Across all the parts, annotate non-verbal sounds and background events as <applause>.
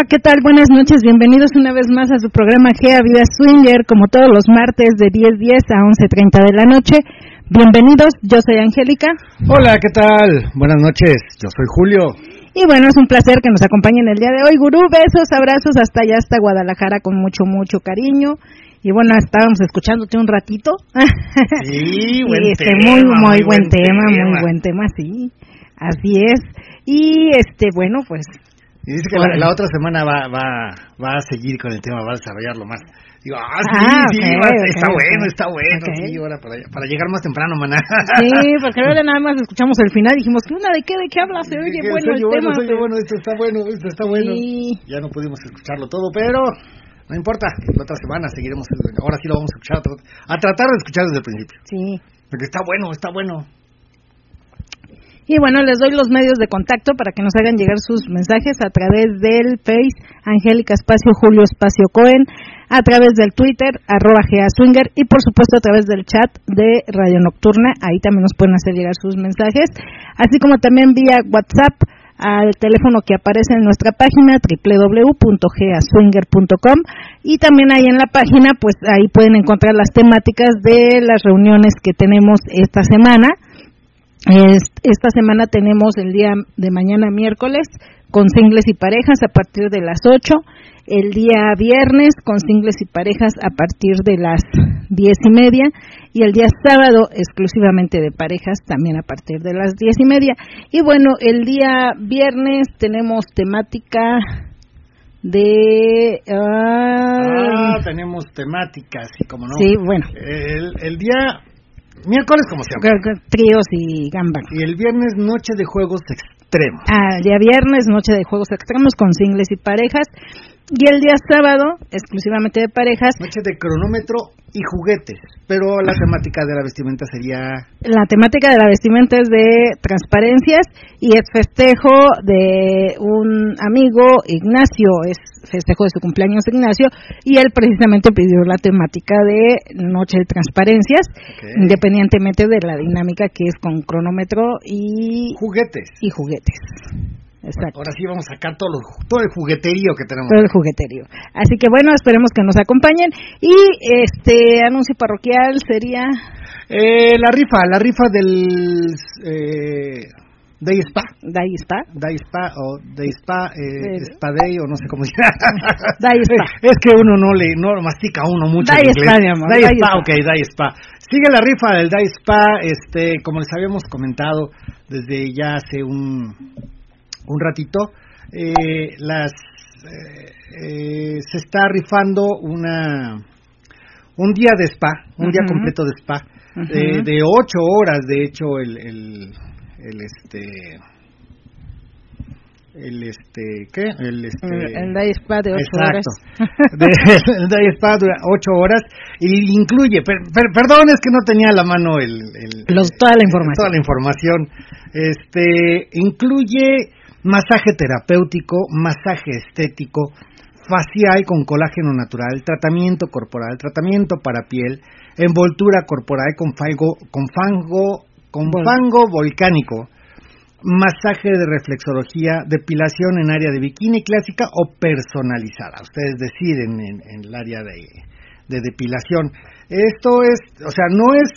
Hola, ¿qué tal? Buenas noches, bienvenidos una vez más a su programa Gea Vida Swinger, como todos los martes de 10.10 a 11.30 de la noche. Bienvenidos, yo soy Angélica. Hola, ¿qué tal? Buenas noches, yo soy Julio. Y bueno, es un placer que nos acompañen el día de hoy. Gurú, besos, abrazos hasta allá, hasta Guadalajara, con mucho, mucho cariño. Y bueno, estábamos escuchándote un ratito. <laughs> Sí, buen este, tema. Muy, muy, buen, tema, muy buen tema, sí. Así es. Y este, bueno, pues y dice que la, la, otra semana va, va, va a seguir con el tema, va a desarrollarlo más. Digo, ah, sí, Ah, sí, ok, va- ok, está ok. bueno, está bueno, sí, ahora para, para llegar más temprano, maná. Sí, porque ahora nada más escuchamos el final y dijimos, ¿qué onda? ¿De qué? ¿De qué habla? Se oye bueno el tema. bueno, oye pero- bueno, esto está bueno, esto está bueno. Sí. Ya no pudimos escucharlo todo, pero no importa, la otra semana seguiremos, ahora sí lo vamos a escuchar, a tratar de escuchar desde el principio. Sí. Porque está bueno, está bueno. Y bueno, les doy los medios de contacto para que nos hagan llegar sus mensajes a través del Face, Angélica Espacio Julio Espacio Cohen, a través del Twitter, arroba Swinger, y por supuesto a través del chat de Radio Nocturna, ahí también nos pueden hacer llegar sus mensajes, así como también vía WhatsApp al teléfono que aparece en nuestra página www.geaswinger.com y también ahí en la página pues ahí pueden encontrar las temáticas de las reuniones que tenemos esta semana Esta semana tenemos el día de mañana miércoles con singles y parejas a partir de las 8, el día viernes con singles y parejas a partir de las diez y media y el día sábado exclusivamente de parejas también a partir de las diez y media. Y bueno, el día viernes tenemos temática de... Ah, tenemos temáticas, y como no. Sí, bueno, El, el día miércoles, como siempre. tríos y gambas. Y el viernes, noche de juegos extremos. Ah, día viernes, noche de juegos extremos con singles y parejas. Y el día sábado, exclusivamente de parejas, Noche de cronómetro y juguetes. Pero la temática de la vestimenta sería. la temática de la vestimenta es de transparencias y es festejo de un amigo, Ignacio, es festejo de su cumpleaños Ignacio, y él precisamente pidió la temática de noche de transparencias, independientemente de la dinámica que es con cronómetro y, Juguetes. y juguetes. Exacto. Ahora sí vamos a sacar todo, lo- todo el jugueterío que tenemos. todo el jugueterio. Así que bueno, esperemos que nos acompañen. Y este anuncio parroquial sería Eh, la rifa, la rifa del. Eh, Day Spa. Day Spa. Day Spa o Day Spa, eh, Eh. Spa Day o no sé cómo se llama. <laughs> Day Spa. <laughs> Es que uno no le no mastica uno mucho. Day en inglés. Spa, mi amor, Day Day Spa, Spa. ok, Day Spa. Sigue la rifa del Day Spa, este, como les habíamos comentado desde ya hace un, un ratito, eh, las eh, eh, se está rifando una un día de spa, un día completo de spa, Ujú. de, de ocho horas, de hecho, el, el, el este el este qué el este El, Day Spa de 8 horas. De, <laughs> el Day Spa dura ocho horas y incluye, per- per- perdón, es que no tenía a la mano el, el- Los- toda la información. toda la información. Este incluye masaje terapéutico, masaje estético, facial con colágeno natural, tratamiento corporal, tratamiento para piel, envoltura corporal con fango, con fango, con fango volcánico, masaje de reflexología, depilación en área de bikini clásica o personalizada. Ustedes deciden en, en el área de, de depilación. Esto es, o sea, no es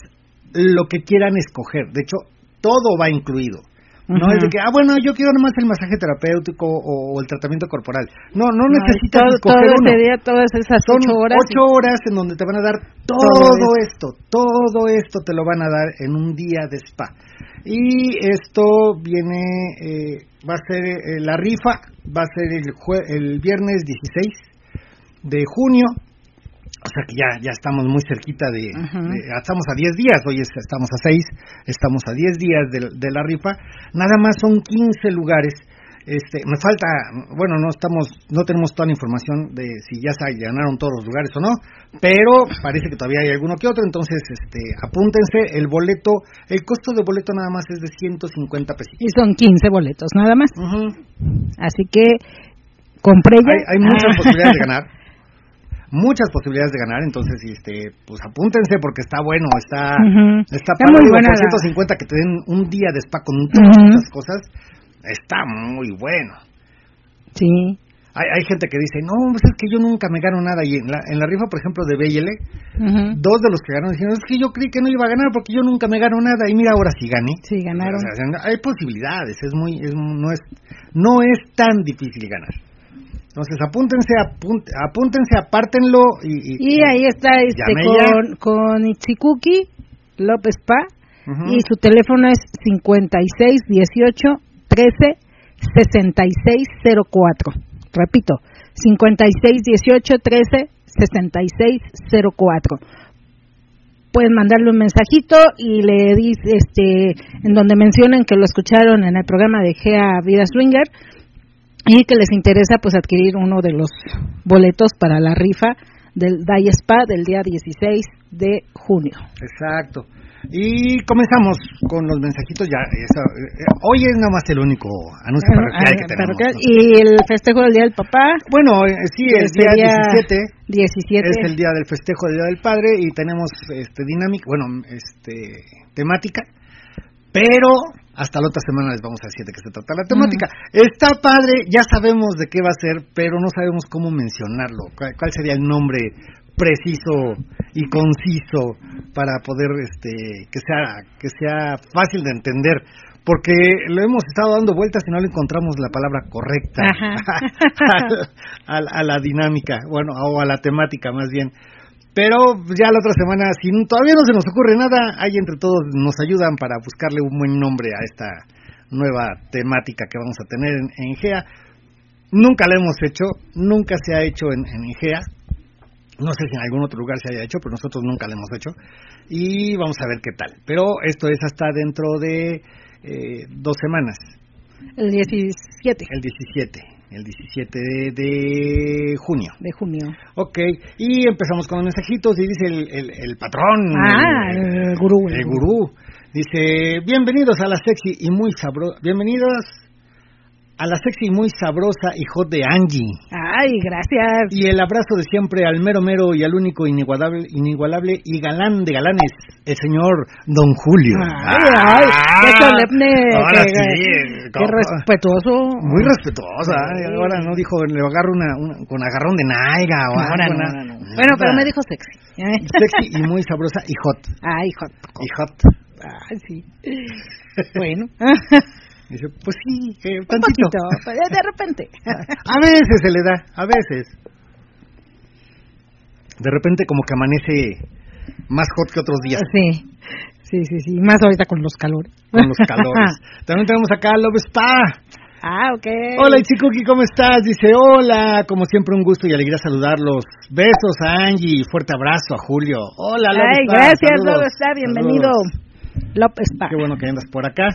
lo que quieran escoger. De hecho, todo va incluido. No es de que, ah, bueno, yo quiero nomás el masaje terapéutico o, el tratamiento corporal. No, no, necesitas todo, escoger todo ese día, todas esas Son ocho horas. Ocho horas en donde te van a dar todo, esto, todo esto te lo van a dar en un día de spa. Y esto viene, eh, va a ser eh, la rifa, va a ser el, el viernes 16 de junio o sea que ya, ya estamos muy cerquita de, estamos a 10 días, hoy estamos a 6, estamos a 10 días de, la rifa, nada más son 15 lugares, este, me falta, bueno, no estamos, no tenemos toda la información de si ya se ganaron todos los lugares o no, pero parece que todavía hay alguno que otro, entonces, este, apúntense, el boleto, el costo de boleto nada más es de 150 pesos. Y son 15 boletos, nada más. Así que, compré ya. Hay, hay muchas ah. posibilidades de <laughs> ganar. Muchas posibilidades de ganar, entonces este pues apúntense porque está bueno, está está, para muy buena 150 que te den un día de spa con todas estas cosas, está muy bueno. Sí. Hay, hay gente que dice, no, pues es que yo nunca me gano nada. Y en la, en la rifa, por ejemplo, de BL, dos de los que ganaron dijeron, es que yo creí que no iba a ganar porque yo nunca me gano nada. Y mira, ahora sí gané. Sí, ganaron. hay posibilidades, es muy, es, no, es, no es tan difícil ganar. Entonces apúntense, apúntense, apártenlo y, y, ahí está este con, con Itzikuki López Pa y su teléfono es 56 18 13 66 04. Repito, 56 18 13 66 04 pueden mandarle un mensajito y le dice este en donde mencionen que lo escucharon en el programa de Gea Vida Swinger y que les interesa pues adquirir uno de los boletos para la rifa del Day Spa del día 16 de junio. Exacto. Y comenzamos con los mensajitos ya. Eh, hoy es nada más el único anuncio parroquial que tenemos. Y el festejo del Día del Papá. Bueno, eh, sí, el día 17, 17. Es el día del festejo del Día del Padre y tenemos este dinámica, bueno, este temática, pero hasta la otra semana les vamos a decir de qué se trata la temática. Está padre, ya sabemos de qué va a ser, pero no sabemos cómo mencionarlo. ¿Cuál sería el nombre preciso y conciso para poder este que sea que sea fácil de entender? Porque lo hemos estado dando vueltas y no le encontramos la palabra correcta <laughs> a, la dinámica, bueno, o a la temática más bien. Pero ya la otra semana, si todavía no se nos ocurre nada, ahí entre todos nos ayudan para buscarle un buen nombre a esta nueva temática que vamos a tener en, en GEA. Nunca la hemos hecho, nunca se ha hecho en, en GEA. No sé si en algún otro lugar se haya hecho, pero nosotros nunca la hemos hecho. Y vamos a ver qué tal. Pero esto es hasta dentro de eh, dos semanas. El 17. El 17 el 17 de, junio. De junio. Ok, y empezamos con los mensajitos y dice el, el, patrón. Ah, el, gurú. El, gurú. Dice, bienvenidos a la sexy y muy sabrosa. Bienvenidos a la sexy muy sabrosa y hot de Angie. Ay, gracias. Y el abrazo de siempre al mero mero y al único inigualable, inigualable y galán de galanes, el señor Don Julio. Ay, ay, qué ah, solemne. Ahora qué, sí. Qué respetuoso. Muy respetuosa. Ahora no dijo, le agarro una, con agarrón de naiga o algo. No, Bueno, pero me dijo sexy. Sexy y muy sabrosa y hot. Ay, hot. Y hot. Ay, sí. <laughs> bueno. <laughs> Dice, pues sí, eh, un poquito, pues, de repente. <laughs> a veces se le da, a veces. De repente como que amanece más hot que otros días. Sí, sí, sí, sí. Más ahorita con los calores. Con los <laughs> calores. También tenemos acá a Love Spa. Ah, ok. Hola, Ichikuki, ¿cómo estás? Dice, hola, como siempre un gusto y alegría saludarlos. Besos a Angie, fuerte abrazo a Julio. Hola, Love Ay, gracias, Love Spa, bienvenido. López Spa. Qué bueno que andas por acá.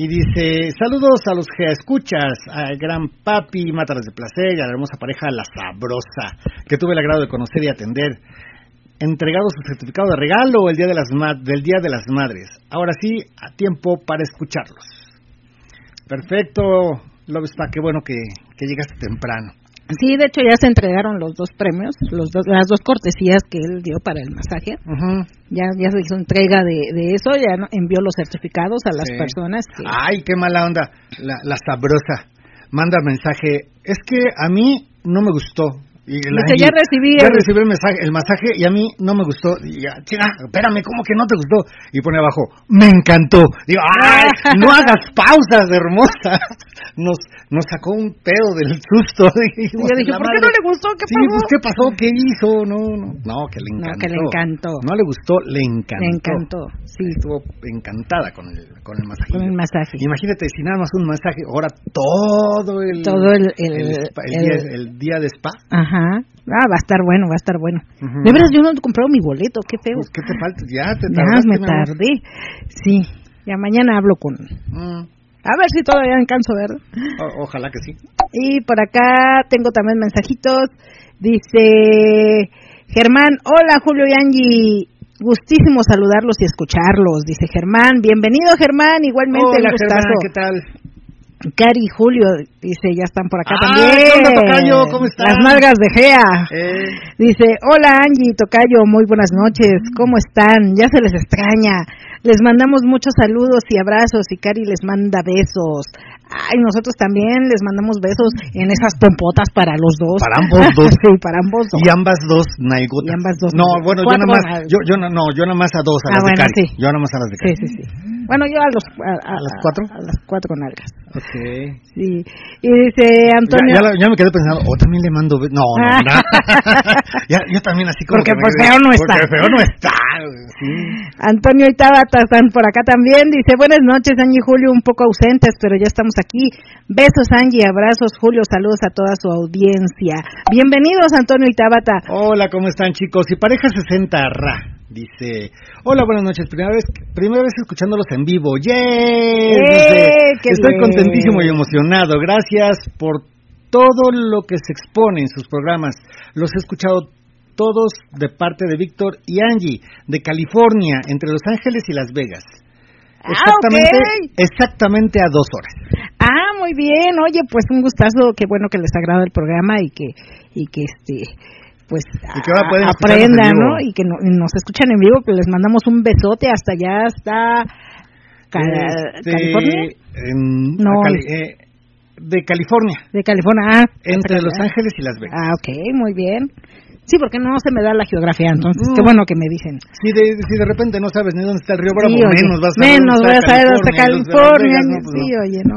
Y dice, saludos a los que escuchas, al gran papi, Mátalas de Placer y a la hermosa pareja La Sabrosa, que tuve el agrado de conocer y atender. Entregado su certificado de regalo el día de las del Día de las Madres. Ahora sí, a tiempo para escucharlos. Perfecto, Lobespa, qué bueno que llegaste temprano. Sí, de hecho ya se entregaron los dos premios, los dos, las dos cortesías que él dio para el masaje. Ya ya se hizo entrega de, eso, ya envió los certificados a las personas. Ay, qué mala onda, la, la sabrosa. Manda mensaje, es que a mí no me gustó. Y Dice, ya recibí ya el- recibí el mensaje, el masaje y a mí no me gustó. Y ya, "Chinga, espérame, ¿cómo que no te gustó? Y pone abajo, me encantó. Digo, ¡ay! <laughs> No hagas pausas, hermosa. <laughs> Nos, nos sacó un pedo del susto. <laughs> Y yo dije, ¿por qué no le gustó? ¿Qué sí, pasó? pues, ¿qué pasó? ¿Qué hizo? No, no, no, que le No, encantó. que le encantó. No le gustó, le encantó. Le encantó, sí. Estuvo encantada con el, con el masaje. Con el masaje. Imagínate, si nada más un masaje, ahora todo el... Todo el- el- spa- el el- día, el día de spa. Ajá. Ah, va a estar bueno, va a estar bueno. Ujú. De veras, yo no he comprado mi boleto, qué feo. Pues, ¿Qué te falta? Ya te Ya tardaste, me mi amor. tardé. Sí, ya mañana hablo con... Mm, A ver si todavía alcanzo, ¿verdad? o- ojalá que sí. Y por acá tengo también mensajitos. Dice Germán, hola Julio y Angie. Gustísimo saludarlos y escucharlos, dice Germán. Bienvenido Germán, igualmente Hola, un Germán. ¿qué tal? Cari y Julio, dice, ya están por acá Ah, también. ¿qué onda, tocayo? ¿Cómo están? Las nalgas de Gea. Eh, Dice, hola Angie, Tocayo, muy buenas noches, ¿cómo están? Ya se les extraña. Les mandamos muchos saludos y abrazos y Cari les manda besos. Ay, nosotros también les mandamos besos en esas pompotas para los dos. Para ambos <laughs> dos. sí, para ambos dos. y ambas dos nalgotas. Y ambas dos No, bueno, yo nada más, yo, yo no, no, yo nada más a dos, a Ah, las bueno, de Cari. sí. Yo nada más a las de Sí, Cari. sí, sí. Bueno, yo a los a, ¿A las cuatro? A, las cuatro nalgas. Ok. Sí. Y dice Antonio. Ya, ya, la- ya me quedé pensando, o también le mando... No, no, <laughs> no. <laughs> ya, yo también así como Porque, me pues, feo no está. Porque feo no está. Sí. Antonio y Tabata están por acá también. Dice, buenas noches, Angie y Julio, un poco ausentes, pero ya estamos aquí. Besos, Angie, abrazos, Julio, saludos a toda su audiencia. Bienvenidos, Antonio y Tabata. Hola, ¿cómo están chicos? Y pareja 60 Ra dice, hola, buenas noches, primera vez, primera vez escuchándolos en vivo, ¡yay! ¡Eh, Estoy bien! contentísimo y emocionado, gracias por todo lo que se expone en sus programas, los he escuchado todos de parte de Víctor y Angie, de California, entre Los Ángeles y Las Vegas. Ah, Exactamente, ok. exactamente a dos horas. Ah, muy bien. Oye, pues un gustazo. Qué bueno que les agrada el programa y que, y que este, pues Y que ahora pueden a- aprendan. ¿no? Y que no- y nos escuchan en vivo, que les mandamos un besote hasta allá, hasta Este, California. en- No. Cali- eh, de California, De California. Ah, entre Los. Ángeles y Las Vegas. Ah, ok, muy bien. Sí, porque no se me da la geografía, entonces Mm. qué bueno que me dicen. Si de, si de repente no sabes ni dónde está el río Bravo, Sí, oye, menos vas a saber menos voy a saber hasta California. Vegas, ¿no? Pues sí, no. oye, ¿no?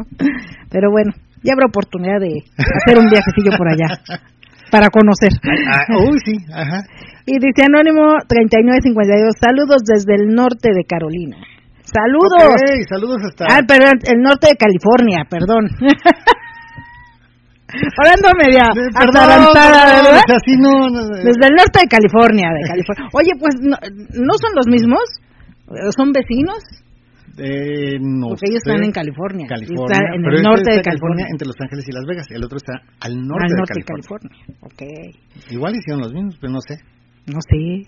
Pero bueno, ya habrá oportunidad de hacer un viajecillo por allá <laughs> para conocer. Ah, <laughs> uy, sí, ajá. Y dice Anónimo 3952, saludos desde el norte de Carolina. Saludos. Ok, saludos hasta... Ah, perdón, el norte de California, perdón. <laughs> Hablando media Eh, perdón, atarantada, perdón, ¿verdad? o sea, sí, no, no, Desde el norte de California, de California. Oye, pues, ¿no, ¿no son los mismos? ¿Son vecinos? Eh, no Porque ellos sé. están en California. California, está en el este norte de California. entre Los Ángeles y Las Vegas. El otro está al norte, Al de norte de California. California. Ok. Igual hicieron los mismos, pero no sé. No sé.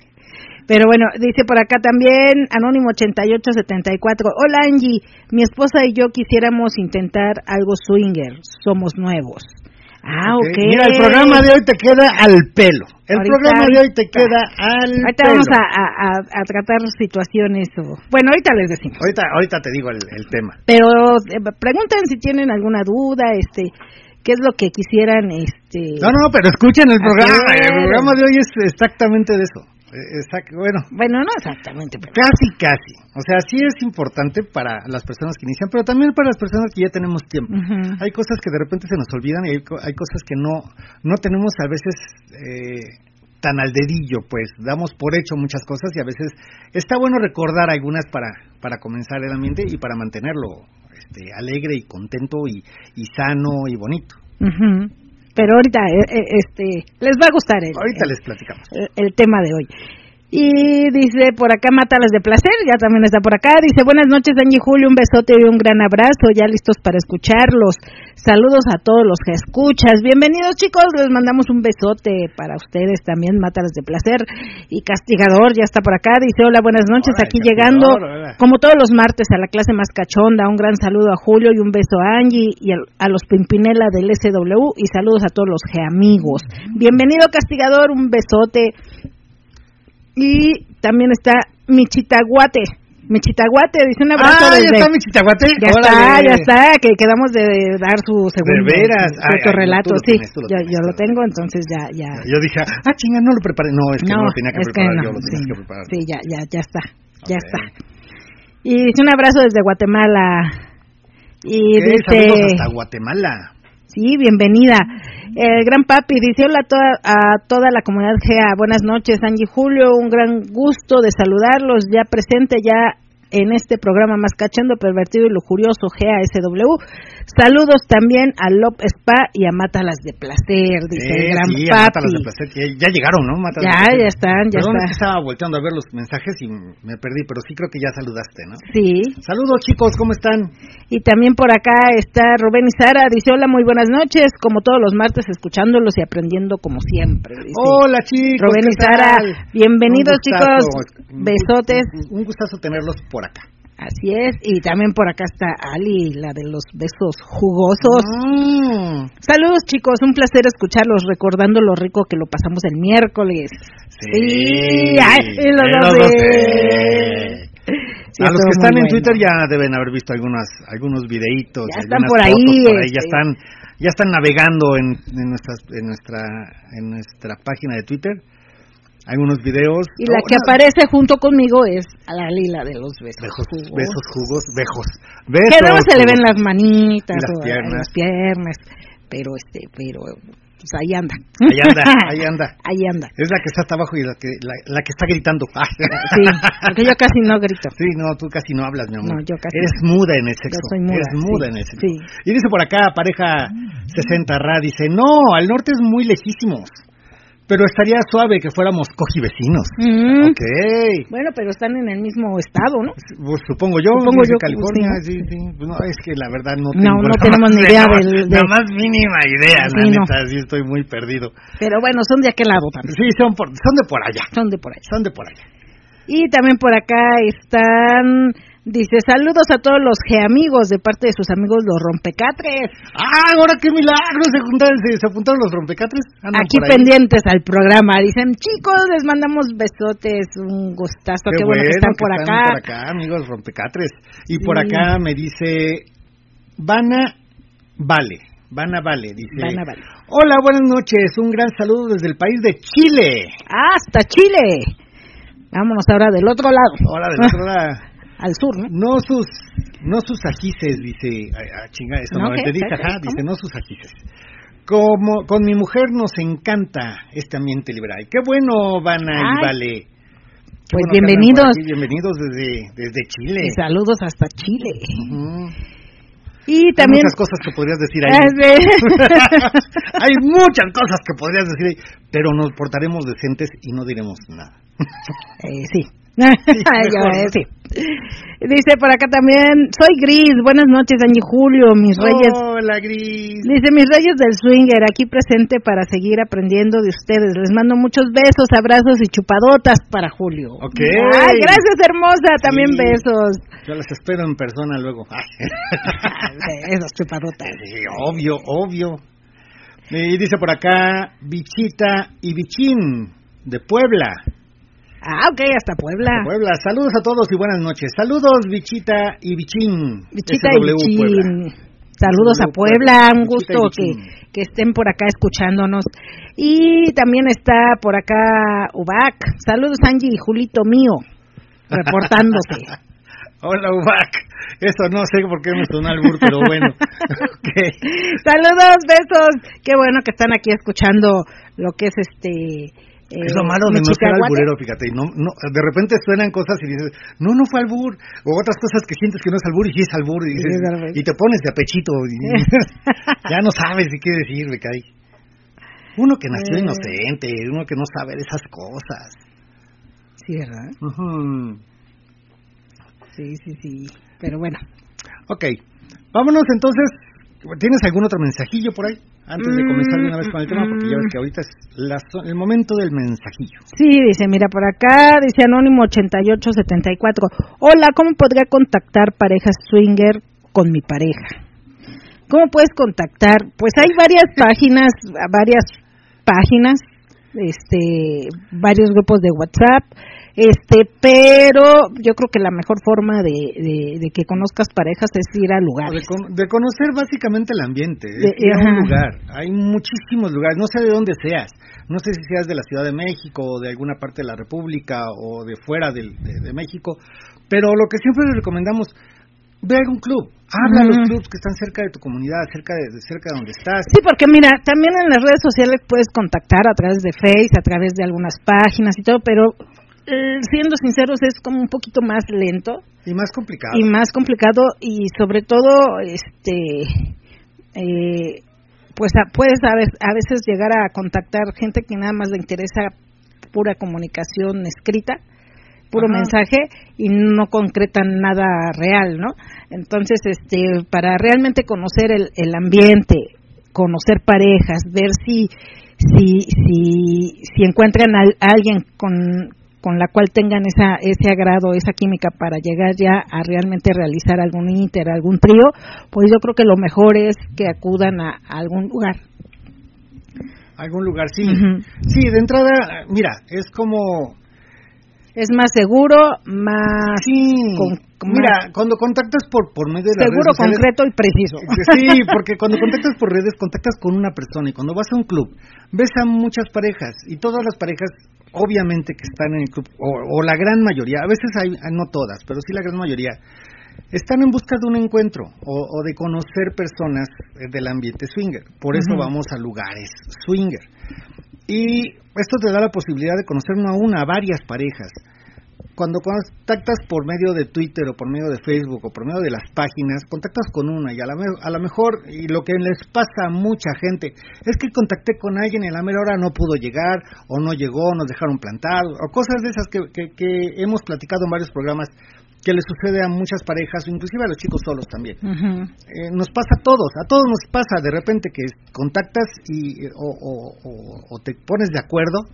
Pero bueno, dice por acá también Anónimo 8874. Hola Angie, mi esposa y yo quisiéramos intentar algo swinger. Somos nuevos. Ah, ok. Mira, el programa de hoy te queda al pelo. El Ahorita, programa de hoy te ahorita. queda al Ahorita pelo. vamos a, a- a- tratar situaciones. o- Bueno, ahorita les decimos. Ahorita, ahorita te digo el, el tema. Pero eh, pregunten si tienen alguna duda, este, qué es lo que quisieran, este. No, no, pero escuchen el programa. El programa de hoy es exactamente de eso. Eh, exact- bueno, Bueno, no exactamente, pero. casi, casi. O sea, sí es importante para las personas que inician, pero también para las personas que ya tenemos tiempo. Hay cosas que de repente se nos olvidan y hay, hay cosas que no, no tenemos a veces eh, tan al dedillo, pues damos por hecho muchas cosas y a veces está bueno recordar algunas para, para comenzar el ambiente y para mantenerlo este, alegre y contento y, y sano y bonito. Ujú. Pero ahorita, eh, eh, este, les va a gustar el, Ahorita les platicamos. el, el tema de hoy. Y dice por acá Mátalas de Placer, ya también está por acá. Dice buenas noches, Angie y Julio, un besote y un gran abrazo, ya listos para escucharlos. Saludos a todos los que escuchas. Bienvenidos chicos, les mandamos un besote para ustedes también, Mátalas de Placer. Y Castigador ya está por acá, dice hola, buenas noches, Hola, aquí llegando hola. como todos los martes a la clase más cachonda. Un gran saludo a Julio y un beso a Angie y a, los Pimpinela del SW y saludos a todos los amigos. Bienvenido Castigador, un besote. Y también está Michitaguate. Michitaguate, dice un abrazo ah, desde... ya está Michitaguate. Ya está, ya está, que quedamos de dar su segundo de veras. su, su Ay, relato, sí, tienes, lo yo, tienes, yo lo tengo, entonces ya, ya. Yo dije, ah, chinga, no lo preparé. No, es que no, lo tenía que preparar no, yo, lo tenía sí, que preparar. Sí, ya, ya, ya está, ya está. Y dice un abrazo desde Guatemala. Y Ok, dice, hasta Guatemala. sí, bienvenida. El gran papi dice hola a toda, a toda la comunidad GEA. Buenas noches, Angie Julio. Un gran gusto de saludarlos. Ya presente, ya en este programa más cachando, pervertido y lujurioso GASW. Saludos también a Lop Spa y a Mátalas de Placer, dice el Eh, gran sí, a. Mátalas de Placer, ya, ya llegaron, ¿no? Mátalas Ya, ya están, ya Perdón, es está. que estaba volteando a ver los mensajes y me perdí, pero sí creo que ya saludaste, ¿no? Sí, Saludos, chicos, ¿cómo están? y también por acá está Rubén y Sara, dice hola, muy buenas noches, como todos los martes escuchándolos y aprendiendo como siempre. dice. Hola, chicos. Rubén ¿qué y Sara, bienvenidos Un chicos, besotes. Un gustazo tenerlos por acá. Así es, y también por acá está Ali, la de los besos jugosos. Mm, Saludos chicos, un placer escucharlos recordando lo rico que lo pasamos el miércoles. sí. ay, y los dos de-. Sí, a los que están en bueno. Twitter ya deben haber visto algunas, algunos videitos, Ya están algunas por ahí, fotos por ahí, ya este. están, ya están navegando en, en nuestras, en nuestra, en nuestra página de Twitter. Algunos videos. Y la Oh, que no, aparece junto conmigo es a la lila de los besos. Bejos, jugosos. besos, jugos, bejos. Besos. Que luego se le ven jugos. las manitas las o piernas. las piernas, pero este, pero pues ahí anda. Ahí anda, <laughs> ahí anda. Ahí anda. Es la que está hasta abajo y la que, la, la que está gritando. <laughs> Sí, porque yo casi no grito. Sí, no, tú casi no hablas, mi amor. No, yo casi Eres no. muda en el sexo. Yo soy muda, Eres muda sí, en el sexo. sí. Y dice por acá, pareja 60 Ra, dice, no, al norte es muy lejísimos, pero estaría suave que fuéramos cojivecinos. Mm. Ok. Bueno, pero están en el mismo estado, ¿no? Pues, supongo yo, Supongo yo California, sí. sí, sí. Pues no, es que la verdad no No, tengo no tenemos ni idea menor- del- de- La más mínima idea, la Sí, no. sí estoy muy perdido. Pero bueno, son de aquel lado también. Sí, son, por, son de por allá, Son de por allá. son de por allá. Y también por acá están, dice, saludos a todos los amigos de parte de sus amigos los rompecatres. ¡Ah, ahora qué milagro! Se, juntaron, se, se apuntaron los rompecatres. Andan Aquí pendientes al programa. Dicen, chicos, les mandamos besotes, un gustazo. Qué, bueno, que están por que acá. por acá, amigos rompecatres. Y Sí. por acá me dice Vana Vale. Vana Vale dice. Van a valer. Hola, buenas noches. Un gran saludo desde el país de Chile. Hasta Chile. Vámonos ahora del otro lado. Hola, del otro lado. <laughs> Al sur, ¿no? No sus, no sus ajices, dice. Ah, chinga, eso ¿No no, qué? ¿Qué? Ajá, dice, no sus ajices. Como con mi mujer nos encanta este ambiente liberal. Qué bueno, Vana y. Vale. Qué Pues bueno bienvenidos. aquí, Bienvenidos desde, desde Chile. Y saludos hasta Chile. Y Hay también... muchas cosas que podrías decir ahí. Ah, <laughs> sí. Hay muchas cosas que podrías decir ahí, pero nos portaremos decentes y no diremos nada. Eh, sí. <laughs> Dice por acá también, soy Gris, buenas noches, Angie Julio, mis reyes. Hola, Gris. Dice, mis reyes del swinger, aquí presente para seguir aprendiendo de ustedes. Les mando muchos besos, abrazos y chupadotas para Julio. Ok. Ay, gracias, hermosa, también Sí. besos. Yo las espero en persona luego. <laughs> Esas chupadotas. Sí, obvio, obvio. Y dice por acá, Bichita y Bichín, de Puebla. Ah, ok, hasta Puebla. Puebla. Saludos a todos y buenas noches. Saludos, Bichita y Bichín. Bichita y Puebla. Bichín. Saludos a Puebla, un Bichita gusto que, que estén por acá escuchándonos. Y también está por acá Ubac. Saludos Angie y Julito mío, reportándose. <laughs> Hola, Ubac. Eso no sé por qué me sonó al bur, pero bueno. <laughs> Ok. Saludos, besos. Qué bueno que están aquí escuchando lo que es este. Eh, Es lo malo de no ser alburero, fíjate. No, no, de repente suenan cosas y dices, no, no fue albur. O otras cosas que sientes que no es albur y sí es albur. Y, dices, y te pones de apechito. Y, <laughs> ya no sabes qué decir, me cae. Uno que nació Eh. inocente, uno que no sabe de esas cosas. Sí, ¿verdad? Sí, sí, sí. Pero bueno. Ok, vámonos entonces. ¿Tienes algún otro mensajillo por ahí? Antes de comenzar de una vez con el tema, porque ya ves que ahorita es la zo- el momento del mensajillo. Sí, dice, mira por acá, dice Anónimo 8874. Hola, ¿cómo podría contactar parejas swinger con mi pareja? ¿Cómo puedes contactar? Pues hay varias <laughs> páginas, varias páginas, este, varios grupos de WhatsApp. Este, pero yo creo que la mejor forma de, de, que conozcas parejas es ir a lugares. De, conocer básicamente el ambiente, ir a un lugar. Hay muchísimos lugares, no sé de dónde seas, no sé si seas de la Ciudad de México o de alguna parte de la República o de fuera de, de México, pero lo que siempre les recomendamos, ve a algún club, habla a los clubs que están cerca de tu comunidad, cerca de, cerca de donde estás. Sí, porque mira, también en las redes sociales puedes contactar a través de Face, a través de algunas páginas y todo, pero eh, siendo sinceros es como un poquito más lento y más complicado y más complicado y sobre todo este eh, pues puedes a, a veces llegar a contactar gente que nada más le interesa pura comunicación escrita puro mensaje y no concretan nada real, ¿no? Entonces, este, para realmente conocer el, el ambiente, conocer parejas, ver si si si, si encuentran a, alguien con con la cual tengan esa, ese agrado, esa química para llegar ya a realmente realizar algún inter, algún trío, pues yo creo que lo mejor es que acudan a, algún lugar. Algún lugar, sí. Sí, de entrada, mira, es como es más seguro, más... Sí, mira, cuando contactas por, por medio de las Seguro, concreto y preciso. Sí, porque cuando contactas por redes, contactas con una persona y cuando vas a un club, ves a muchas parejas y todas las parejas, obviamente que están en el club, o, la gran mayoría, a veces hay, no todas, pero sí la gran mayoría, están en busca de un encuentro o, de conocer personas del ambiente swinger. Por eso vamos a lugares swinger. Y esto te da la posibilidad de conocer no a una, a varias parejas. Cuando contactas por medio de Twitter o por medio de Facebook o por medio de las páginas, contactas con una y a, la, a lo mejor, y lo que les pasa a mucha gente, es que contacté con alguien y a la mera hora no pudo llegar o no llegó, nos dejaron plantados o cosas de esas que, que hemos platicado en varios programas que le sucede a muchas parejas, inclusive a los chicos solos también. Eh, nos pasa a todos, a todos nos pasa de repente que contactas y o te pones de acuerdo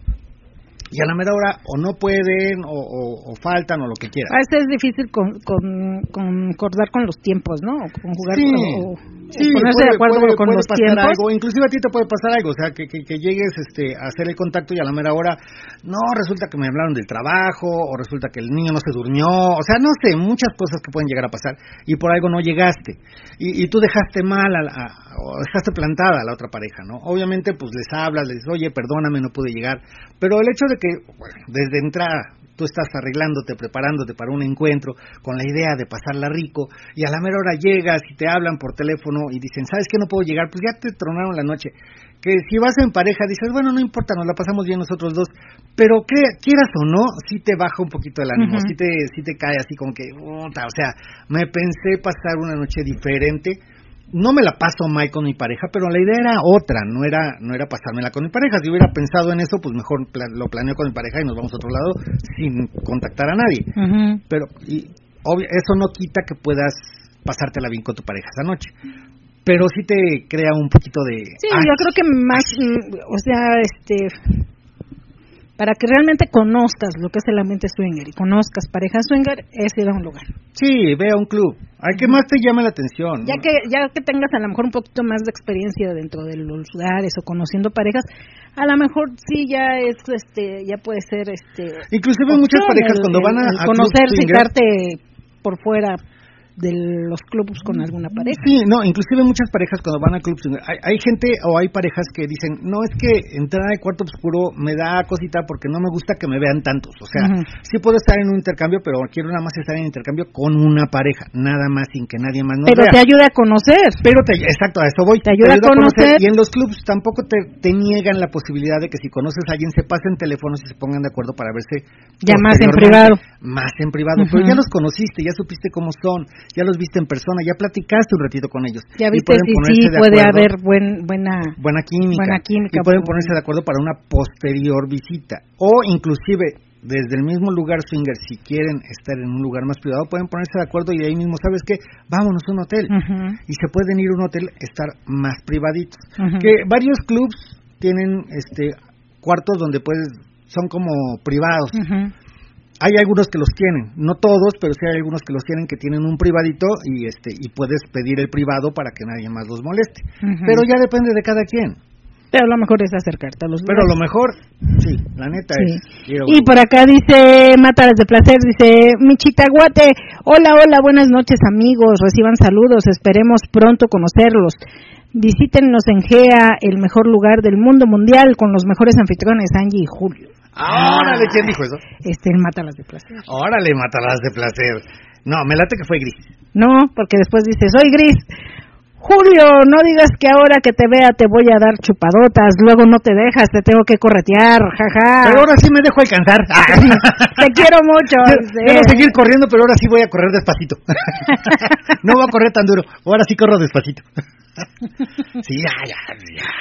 y a la mera hora o no pueden o, faltan o lo que quieran. A veces es difícil con, con, concordar con los tiempos, ¿no? Con jugar o, ponerse de acuerdo con los tiempos. Algo. Inclusive a ti te puede pasar algo, o sea, que, que, llegues este, a hacer el contacto y a la mera hora, no, resulta que me hablaron del trabajo o resulta que el niño no se durmió, o sea, no sé, muchas cosas que pueden llegar a pasar y por algo no llegaste y, y tú dejaste mal a, o dejaste plantada a la otra pareja, ¿no? Obviamente pues les hablas, les dices, oye, perdóname, no pude llegar, pero el hecho de que desde entrada tú estás arreglándote, preparándote para un encuentro con la idea de pasarla rico y a la mera hora llegas y te hablan por teléfono y dicen, ¿sabes que no puedo llegar? Pues ya te tronaron la noche. Que si vas en pareja dices, bueno, no importa, nos la pasamos bien nosotros dos, pero que, quieras o no, sí te baja un poquito el ánimo, sí, te, sí te cae así como que, o sea, me pensé pasar una noche diferente no me la paso mal con mi pareja, pero la idea era otra, no era no era pasármela con mi pareja. Si hubiera pensado en eso, pues mejor lo planeo con mi pareja y nos vamos a otro lado sin contactar a nadie. Pero y, eso no quita que puedas pasártela bien con tu pareja esa noche. Pero sí te crea un poquito de... Sí, yo creo que más, mm, o sea, este para que realmente conozcas lo que es el ambiente swinger y conozcas pareja swinger, es ir a un lugar. Sí, ve a un club. Hay que más te llame la atención. Ya que ya que tengas a lo mejor un poquito más de experiencia dentro de los lugares o conociendo parejas, a lo mejor sí ya es este ya puede ser este Inclusive muchas parejas cuando van a, conocer, citarte por fuera de los clubs con alguna pareja. Sí, no, inclusive muchas parejas cuando van a clubs, hay, hay, gente o hay parejas que dicen, no, es que entrar al cuarto oscuro me da cosita porque no me gusta que me vean tantos. O sea, sí puedo estar en un intercambio, pero quiero nada más estar en intercambio con una pareja, nada más sin que nadie más nos Pero te ayuda a conocer. Pero te, exacto, a eso voy. Te ayuda, a, conocer. Y en los clubs tampoco te, te, niegan la posibilidad de que si conoces a alguien se pasen teléfonos y se pongan de acuerdo para verse. Ya más en privado. Más en privado, pero ya los conociste, ya supiste cómo son, ya los viste en persona, ya platicaste un ratito con ellos. Ya viste si sí puede haber buen, buena, buena química. Buena química y pueden ponerse de acuerdo para una posterior visita. O inclusive desde el mismo lugar swinger, si quieren estar en un lugar más privado, pueden ponerse de acuerdo y de ahí mismo, ¿sabes qué? Vámonos a un hotel. Y se pueden ir a un hotel, estar más privaditos. Que varios clubs tienen este cuartos donde puedes, son como privados hay algunos que los tienen, no todos, pero sí hay algunos que los tienen que tienen un privadito y este y puedes pedir el privado para que nadie más los moleste. Pero ya depende de cada quien. Pero lo mejor es acercarte a los Pero lo mejor, sí, la neta es. Y por acá dice Mátalas de Placer, dice Michitaguate, hola, hola, buenas noches amigos, reciban saludos, esperemos pronto conocerlos. Visítenos en GEA, el mejor lugar del mundo mundial, con los mejores anfitriones, Angie y Julio. Órale, ¿quién dijo eso? Este, Mátalas de Placer. Órale, Mátalas de Placer. No, me late que fue Gris. No, porque después dice, soy Gris. Julio, no digas que ahora que te vea te voy a dar chupadotas, luego no te dejas, te tengo que corretear, jaja. Pero ahora sí me dejo alcanzar. <laughs> te quiero mucho. Quiero seguir corriendo, pero ahora sí voy a correr despacito. <laughs> no voy a correr tan duro, ahora sí corro despacito. <laughs> sí, ya, ya, ya.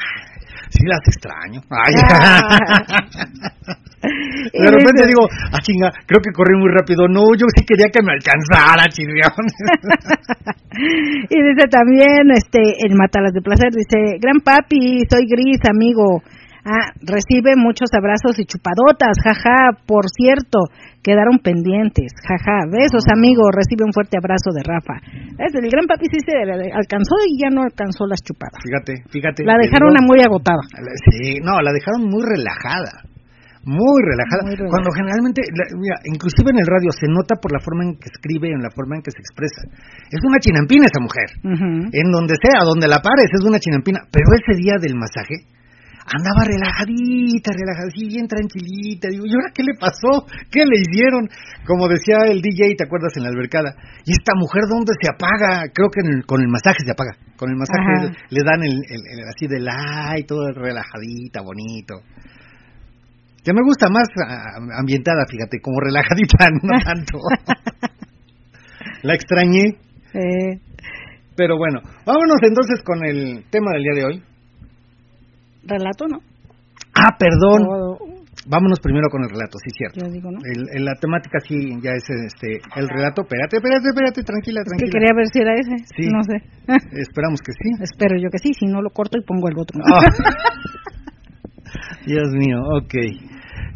Sí las extraño. Ay. De repente digo, ah, chinga, creo que corrí muy rápido. No, yo sí quería que me alcanzara, chingón. <laughs> y dice también, este, el Matalas de Placer, dice, gran papi, soy gris, amigo. Ah, recibe muchos abrazos y chupadotas, jaja, por cierto, quedaron pendientes, jaja, besos amigo, recibe un fuerte abrazo de Rafa. Es, el gran papi sí se alcanzó y ya no alcanzó las chupadas. Fíjate, fíjate. La dejaron muy agotada. Sí, no, la dejaron muy relajada muy relajada. Cuando generalmente, mira, inclusive en el radio se nota por la forma en que escribe y en la forma en que se expresa. Es una chinampina esa mujer. En donde sea, donde la pares, es una chinampina. Pero ese día del masaje, andaba relajadita, relajadita, bien tranquilita. Digo, ¿y ahora qué le pasó? ¿Qué le hicieron? Como decía el DJ, ¿te acuerdas en la albercada? ¿Y esta mujer dónde se apaga? Creo que con el masaje se apaga. Con el masaje le, dan el, así de y todo relajadita, bonito. Ya me gusta más ah, ambientada, fíjate, como relajadita, <laughs> no tanto. <laughs> La extrañé. Pero bueno, vámonos entonces con el tema del día de hoy. Relato, ¿no? Ah, perdón. Vámonos primero con el relato, sí, cierto. El, la temática sí ya es este el relato. Espérate, espérate, espérate, tranquila, tranquila. quería ver si era ese. Sí. No sé. <laughs> Esperamos que sí. Espero yo que sí, si no lo corto y pongo el otro. Ah. Dios mío, ok.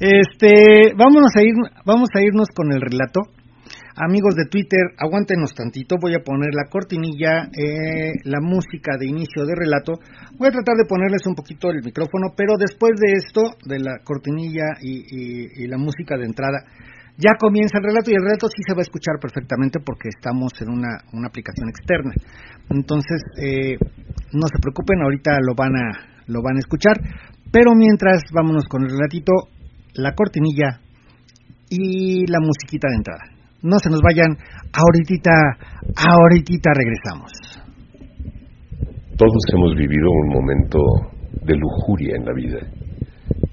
Este, vámonos a ir, vamos a irnos con el relato. Amigos de Twitter, aguántenos tantito, voy a poner la cortinilla, eh, la música de inicio de relato. Voy a tratar de ponerles un poquito el micrófono, pero después de esto, de la cortinilla y, la música de entrada, ya comienza el relato y el relato sí se va a escuchar perfectamente porque estamos en una, aplicación externa. Entonces, eh, no se preocupen, ahorita lo van a lo van a escuchar, pero mientras vámonos con el relatito, la cortinilla y la musiquita de entrada. No se nos vayan, ahorita, ahorita regresamos. Todos hemos vivido un momento de lujuria en la vida.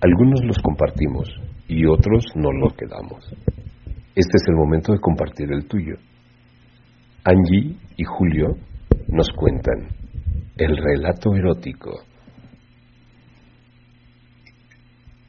Algunos los compartimos y otros no lo quedamos. Este es el momento de compartir el tuyo. Angie y Julio nos cuentan el relato erótico.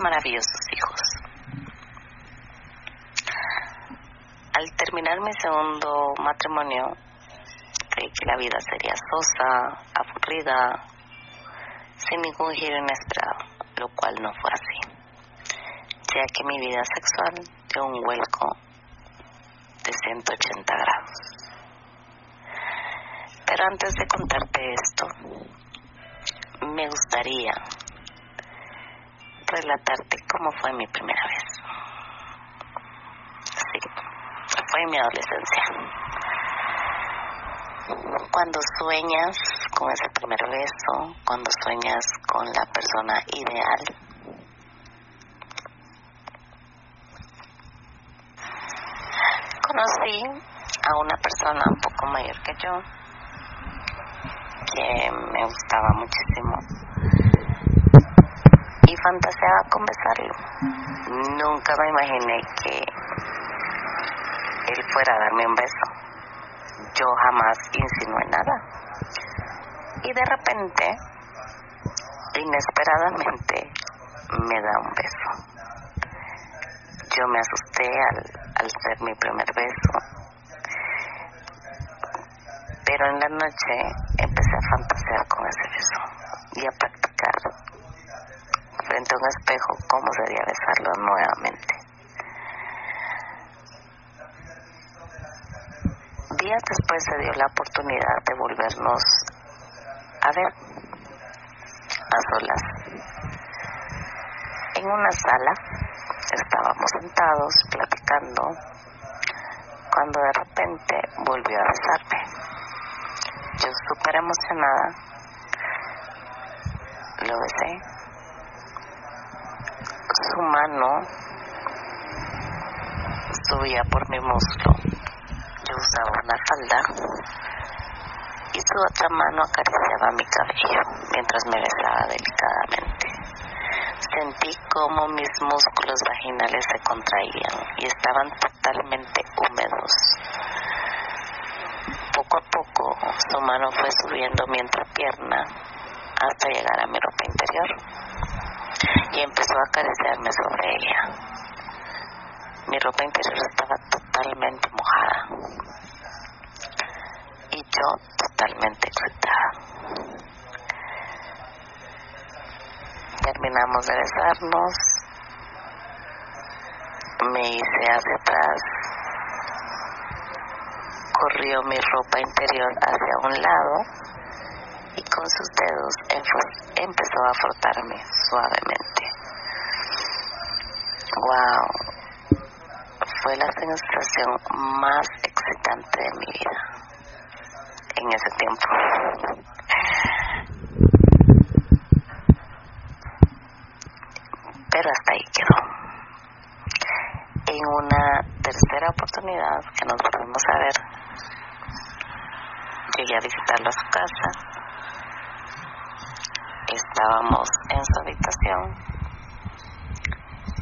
maravillosos hijos. Al terminar mi segundo matrimonio, creí que la vida sería sosa, aburrida, sin ningún giro inesperado, lo cual no fue así, ya que mi vida sexual dio un vuelco de 180 grados. Pero antes de contarte esto, me gustaría relatarte cómo fue mi primera vez. Sí, fue mi adolescencia. Cuando sueñas con ese primer beso, cuando sueñas con la persona ideal, conocí a una persona un poco mayor que yo, me gustaba muchísimo, y fantaseaba con besarlo. Nunca me imaginé que él fuera a darme un beso. Yo jamás insinué nada. Y de repente, inesperadamente, me da un beso yo me asusté al ser mi primer beso. Pero en la noche empecé a fantasear con ese beso y a practicar frente a un espejo cómo sería besarlo nuevamente. Días después se dio la oportunidad de volvernos a ver a solas en una sala Estábamos sentados platicando cuando de repente volvió a besarme. Emocionada lo besé. Su mano subía por mi muslo. Yo usaba una falda y su otra mano acariciaba mi cabello mientras me besaba delicadamente. Sentí como mis músculos vaginales se contraían y estaban totalmente húmedos. Poco a poco su mano fue subiendo mi entrepierna hasta llegar a mi ropa interior y empezó a acariciarme sobre ella. Mi ropa interior estaba totalmente mojada y yo totalmente excitada. terminamos de besarnos, me hice hacia atrás, corrió mi ropa interior hacia un lado y con sus dedos empezó a frotarme suavemente. ¡Wow! Fue la sensación más excitante de mi vida en ese tiempo. pero hasta ahí quedó. En una tercera oportunidad que nos volvimos a ver, visitarlo a su casa, estábamos en su habitación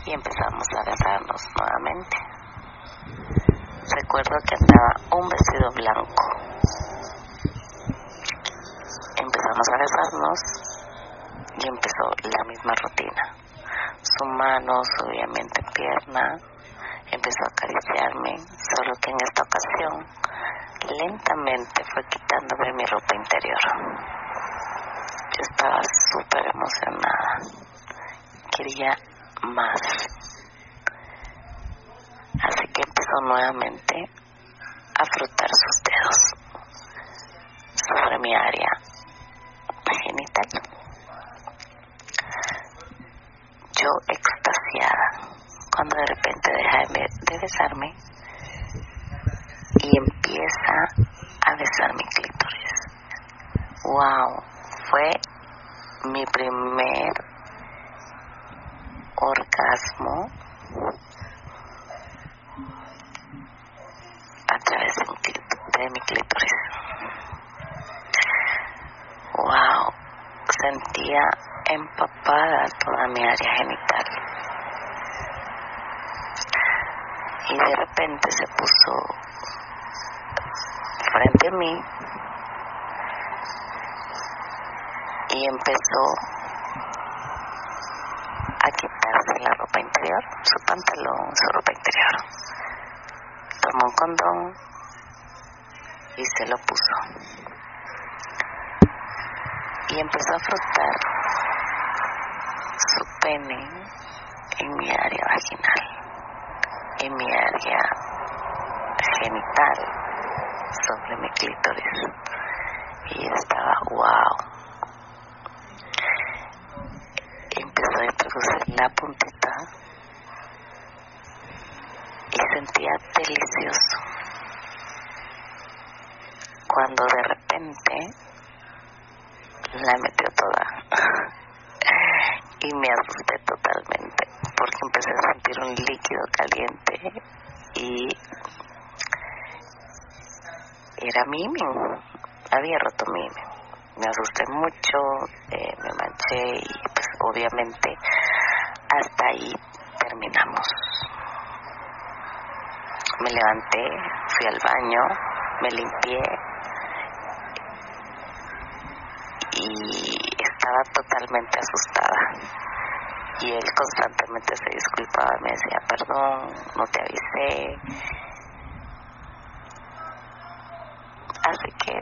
y empezamos a besarnos nuevamente. Recuerdo que andaba un vestido blanco. Empezamos a besarnos y empezó la misma rutina su mano subía mi pierna, empezó a acariciarme, solo que en esta ocasión lentamente fue quitándome mi ropa interior. Yo estaba súper emocionada, quería más. Así que empezó nuevamente a frotar sus dedos sobre mi área genital yo extasiada cuando de repente deja de besarme y empieza a besar mi clítoris. ¡Wow! Fue mi primer orgasmo a través de, de mi clítoris. ¡Wow! Sentía empapada toda mi área genital. Y de repente se puso frente a mí y empezó a quitarse la ropa interior, su pantalón, su ropa interior. Tomó un condón y se lo puso. Y empezó a frotar su pene en mi área vaginal, en mi área genital, sobre mi clítoris. Y estaba, wow. Empezó a introducir la puntita y sentía delicioso. Cuando de repente la metió toda y me asusté totalmente porque empecé a sentir un líquido caliente y era Mimi, había roto Mimi. Me asusté mucho, eh, me manché y pues obviamente hasta ahí terminamos. Me levanté, fui al baño, me limpié y estaba totalmente asustada. Y él constantemente se disculpaba, me decía, perdón, no te avisé. Así que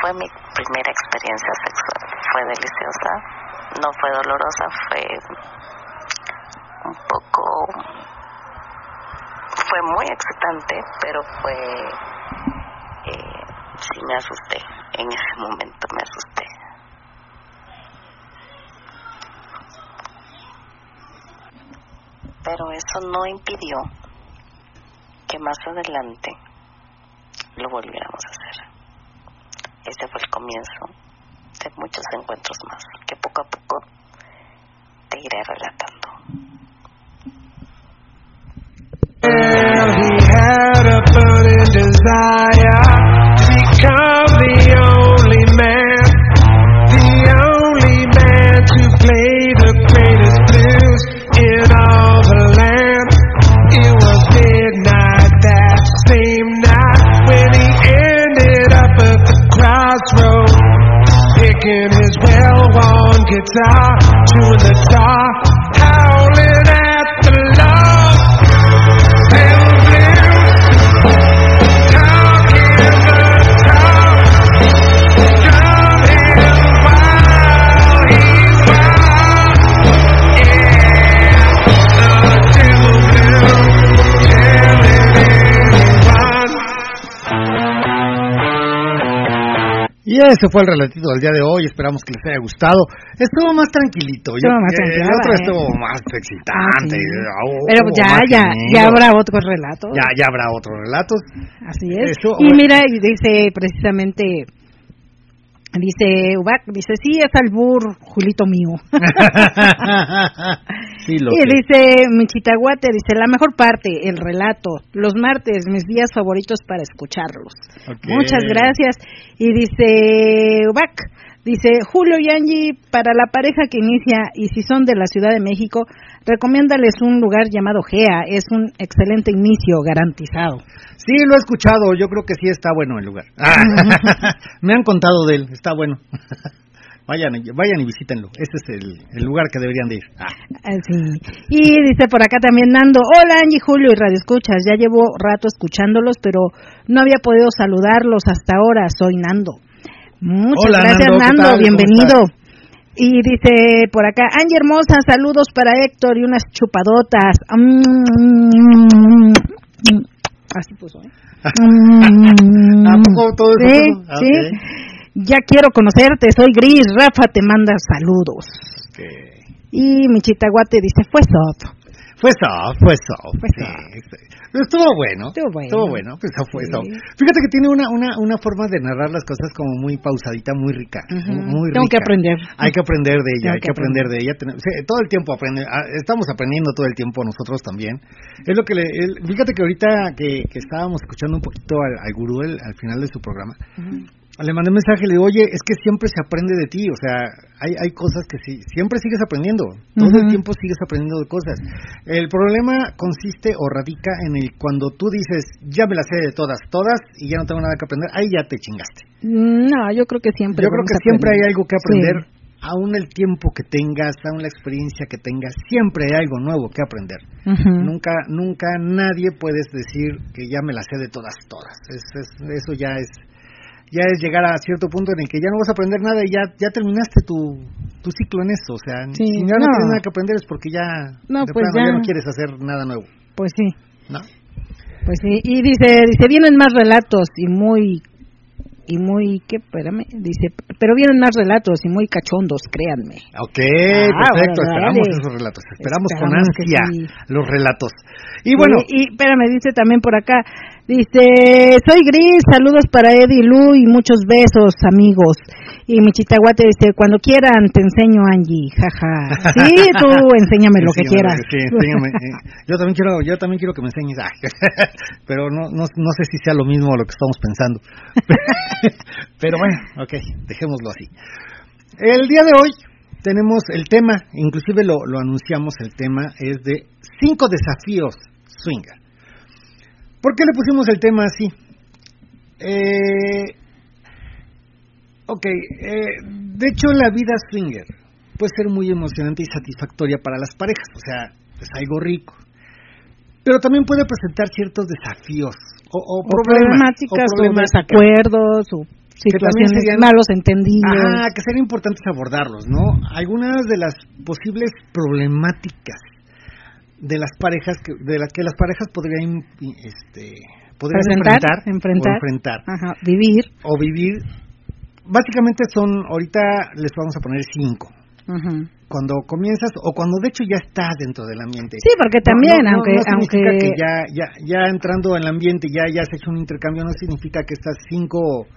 fue mi primera experiencia sexual. Fue deliciosa, no fue dolorosa, fue un poco, fue muy excitante, pero fue, eh, sí me asusté, en ese momento me asusté. Pero eso no impidió que más adelante lo volviéramos a hacer. Ese fue el comienzo de muchos encuentros más que poco a poco te iré relatando. Ese fue el relatito del día de hoy. Esperamos que les haya gustado. Estuvo más tranquilito. Yo- Estuvo más eh, el otro ¿eh? estuvo más excitante. Ah, sí. Oh, Pero ya, ya, ya habrá otros relatos. Ya, ya habrá otros relatos. Así es. Eso, y bueno. mira, y dice precisamente, dice Ubac, dice, sí, es albur, Julito mío. <laughs> sí, lo y sé. dice Michitaguate, dice, la mejor parte, el relato, los martes, mis días favoritos para escucharlos. Muchas gracias. Y dice Ubac, dice, Julio y Angie, para la pareja que inicia, y si son de la Ciudad de México, recomiéndales un lugar llamado GEA, es un excelente inicio, garantizado. Sí, lo he escuchado. Yo creo que sí está bueno el lugar. <laughs> Me han contado de él. Está bueno. <laughs> vayan, vayan y visítenlo. Este es el, el lugar que deberían de ir. Ah. Así. Y dice por acá también Nando, hola Angie, Julio y Radio Escuchas, ya llevo rato escuchándolos, pero no había podido saludarlos hasta ahora, soy Nando. Muchas Hola, gracias Nando, ¿qué Nando, tal? ¿Cómo bienvenido. Y dice por acá, Angie hermosa, saludos para Héctor y unas chupadotas. Mm, Así puso, ¿eh? Mm. <laughs> ¿A poco todo eso Sí? Ah, sí. Ya quiero conocerte, soy Gris, Rafa te manda saludos. Y Michitaguate dice, fue soft. Fue soft, fue soft. Fue soft. sí. Estuvo bueno. Estuvo bueno. Estuvo bueno, pues eso fue Sí. soft. Fíjate que tiene una, una, una forma de narrar las cosas como muy pausadita, muy rica. Muy Tengo que rica. aprender. Hay que aprender de ella, Tengo hay que aprender de ella. Ten- todo el tiempo aprende, ah, estamos aprendiendo todo el tiempo nosotros también. Es lo que le, el- fíjate que ahorita que, que estábamos escuchando un poquito al, al gurú el- al final de su programa, le mandé un mensaje, le digo, oye, es que siempre se aprende de ti, o sea, hay, hay cosas que sí, siempre sigues aprendiendo, todo el tiempo sigues aprendiendo de cosas. El problema consiste o radica en el cuando tú dices, ya me las sé de todas, todas, y ya no tengo nada que aprender, ahí ya te chingaste. No, yo creo que siempre. Yo creo que siempre hay algo que Sí. aprender, aún el tiempo que tengas, aún la experiencia que tengas, siempre hay algo nuevo que aprender. Nunca, nunca nadie puedes decir que ya me la sé de todas, todas. Es- es- eso ya es, ya es llegar a cierto punto en el que ya no vas a aprender nada y ya, ya terminaste tu, tu ciclo en eso. O sea, Sí, si ya no, no. tienes nada que aprender es porque ya, No, de pues plano, ya ya. no quieres hacer nada nuevo, Pues sí, ¿no? pues sí. Y dice, dice, vienen más relatos y muy, y muy, ¿qué? Espérame, dice, pero vienen más relatos y muy cachondos, créanme. Ok, Ah, perfecto, bueno, esperamos esos relatos, esperamos, con Esperamos ansia sí. los relatos. Y bueno, y, y espérame, dice también por acá, Dice, soy Gris, saludos para Eddie Lu y muchos besos, amigos. Y mi chitaguate dice, cuando quieran te enseño, Angie, jaja. Sí, <laughs> tú enséñame lo que quieras. sí, enséñame, eh, yo también quiero, yo también quiero que me enseñes, Ay, <laughs> pero no, no, no sé si sea lo mismo lo que estamos pensando. <laughs> pero bueno, ok, dejémoslo así. El día de hoy tenemos el tema, inclusive lo, lo anunciamos, el tema es de cinco desafíos swinger. ¿Por qué le pusimos el tema así? Eh, ok, eh, de hecho la vida swinger puede ser muy emocionante y satisfactoria para las parejas, o sea, es algo rico. Pero también puede presentar ciertos desafíos o, o O problemas, problemáticas, o, problemáticas. desacuerdos, o situaciones, serían- malos entendidos. Ajá, que sería importante abordarlos, ¿no? Algunas de las posibles problemáticas de las parejas que de las que las parejas podrían este podrían enfrentar, enfrentar. o enfrentar Ajá, vivir. o vivir básicamente son ahorita les vamos a poner cinco Ujú. cuando comienzas o cuando de hecho ya estás dentro del ambiente Sí, porque también, No, no, aunque, no significa aunque que ya ya ya entrando en el ambiente ya ya has hecho un intercambio no significa que estas cinco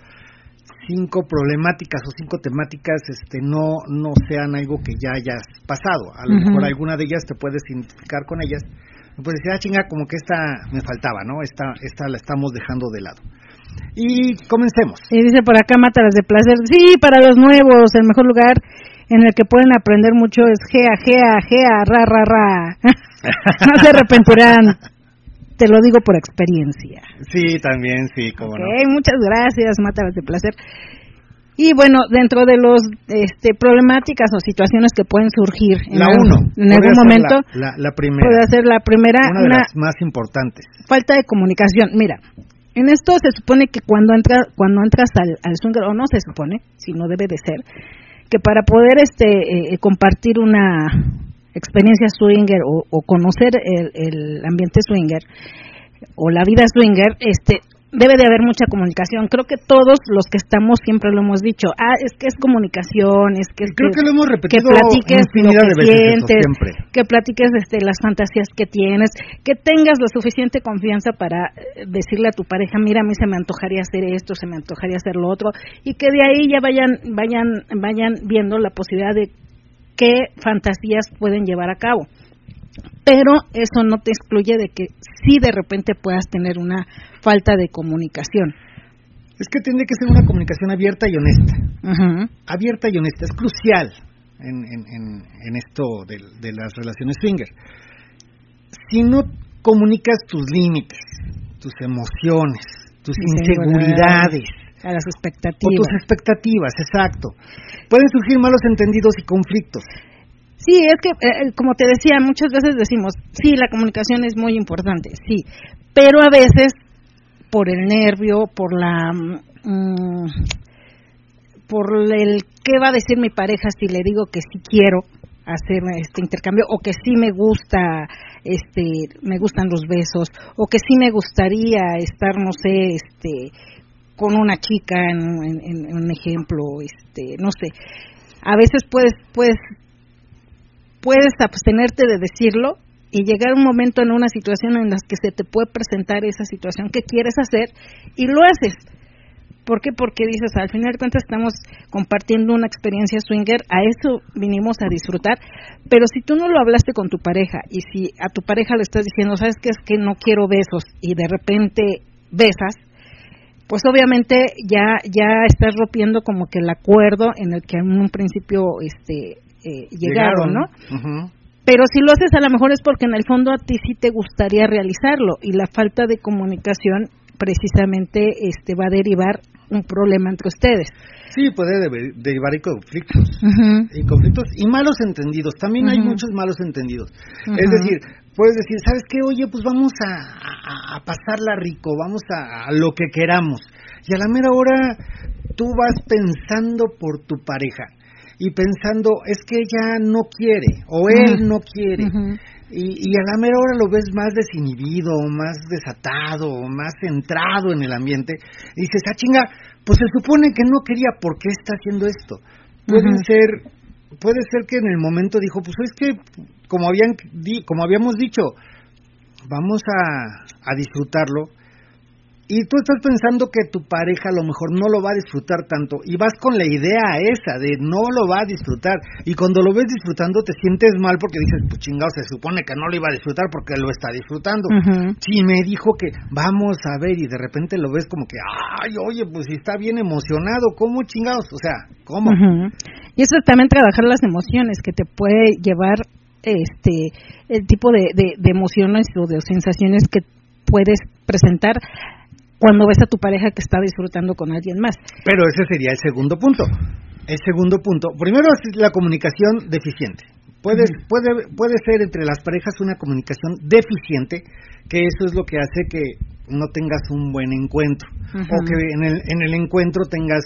cinco problemáticas o cinco temáticas este no no sean algo que ya hayas pasado a lo mejor alguna de ellas te puedes identificar con ellas y puedes decir ah chinga como que esta me faltaba no esta esta la estamos dejando de lado y comencemos Y dice por acá, Mátalas de Placer. Sí, para los nuevos, el mejor lugar en el que pueden aprender mucho es Gea, Gea, Gea, ra, ra, ra. <laughs> no se arrepentirán. Te lo digo por experiencia. sí también sí como Ok, muchas gracias, Mátalas de Placer. Y bueno, dentro de los este, problemáticas o situaciones que pueden surgir en, la algún- uno en algún momento, la, la, la primera puede ser la primera, una de una las más importantes falta de comunicación. Mira, en esto se supone que cuando entra, cuando entras al, al swinger, o no se supone, si no debe de ser, que para poder este eh, compartir una experiencia swinger o, o conocer el, el ambiente swinger o la vida swinger, este debe de haber mucha comunicación. Creo que todos los que estamos siempre lo hemos dicho. Ah, es que es comunicación, es que es creo que lo hemos repetido que platiques lo que sientes, siempre que platiques este, las fantasías que tienes, que tengas la suficiente confianza para eh, decirle a tu pareja, mira, a mí se me antojaría hacer esto, se me antojaría hacer lo otro, y que de ahí ya vayan, vayan, vayan viendo la posibilidad de qué fantasías pueden llevar a cabo. Pero eso no te excluye de que sí de repente puedas tener una falta de comunicación. Es que tiene que ser una comunicación abierta y honesta. Abierta y honesta. Es crucial en, en, en, en esto de, de las relaciones swinger. Si no comunicas tus límites, tus emociones, tus inseguridades A las o expectativas. tus expectativas, exacto, pueden surgir malos entendidos y conflictos. Sí, es que, eh, como te decía, muchas veces decimos, sí, la comunicación es muy importante, sí, pero a veces por el nervio, por la... mm, por el qué va a decir mi pareja si le digo que sí quiero hacer este intercambio o que sí me gusta este me gustan los besos o que sí me gustaría estar no sé este con una chica en, en- en un ejemplo este no sé a veces puedes puedes puedes abstenerte de decirlo y llegar un momento en una situación en la que se te puede presentar esa situación que quieres hacer y lo haces. ¿Por qué? Porque dices, al final de cuentas estamos compartiendo una experiencia swinger, a eso vinimos a disfrutar, pero si tú no lo hablaste con tu pareja y si a tu pareja le estás diciendo, sabes que es que no quiero besos y de repente besas, pues obviamente ya ya estás rompiendo como que el acuerdo en el que en un principio este eh, llegaron, ¿no? Pero si lo haces a lo mejor es porque en el fondo a ti sí te gustaría realizarlo y la falta de comunicación precisamente este va a derivar un problema entre ustedes. Sí, puede derivar en conflictos. Ujú. y conflictos y malos entendidos. También hay muchos malos entendidos. Es decir, puedes decir, ¿sabes qué? Oye, pues vamos a, a- a pasarla rico, vamos a, a lo que queramos. Y a la mera hora tú vas pensando por tu pareja y pensando, es que ella no quiere o él no quiere. Y, y a la mera hora lo ves más desinhibido, más desatado, más centrado en el ambiente. Y dices, ah, chinga, pues se supone que no quería, ¿por qué está haciendo esto? Puede Ujú. ser, puede ser que en el momento dijo, pues es que, como, habían, como habíamos dicho, vamos a, a disfrutarlo, y tú estás pensando que tu pareja a lo mejor no lo va a disfrutar tanto y vas con la idea esa de no lo va a disfrutar y cuando lo ves disfrutando te sientes mal porque dices, pues chingado, se supone que no lo iba a disfrutar porque lo está disfrutando. Si me dijo que vamos a ver y de repente lo ves como que, ay, oye, pues está bien emocionado, ¿cómo chingados? O sea, ¿cómo? Y eso es también trabajar las emociones que te puede llevar este el tipo de, de, de emociones o de sensaciones que puedes presentar cuando ves a tu pareja que está disfrutando con alguien más. Pero ese sería el segundo punto. El segundo punto, primero es la comunicación deficiente. Puede, puede, puede ser entre las parejas una comunicación deficiente, que eso es lo que hace que no tengas un buen encuentro, o que en el, en el encuentro tengas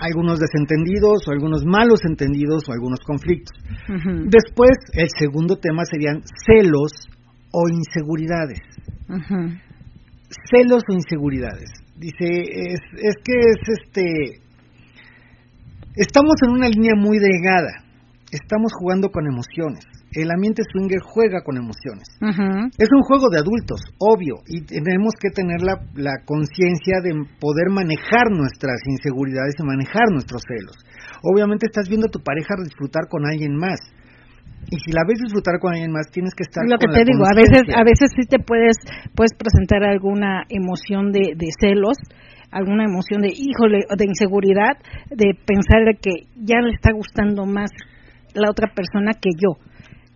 algunos desentendidos o algunos malos entendidos o algunos conflictos. Después, el segundo tema serían celos o inseguridades celos o inseguridades. Dice, es, es que es este, estamos en una línea muy delgada, estamos jugando con emociones. El ambiente swinger juega con emociones. Es un juego de adultos, obvio, y tenemos que tener la, la conciencia de poder manejar nuestras inseguridades y manejar nuestros celos. Obviamente estás viendo a tu pareja disfrutar con alguien más y si la ves disfrutar con alguien más tienes que estar lo que te digo a veces a veces sí te puedes puedes presentar alguna emoción de, de celos alguna emoción de híjole de inseguridad de pensar que ya le está gustando más la otra persona que yo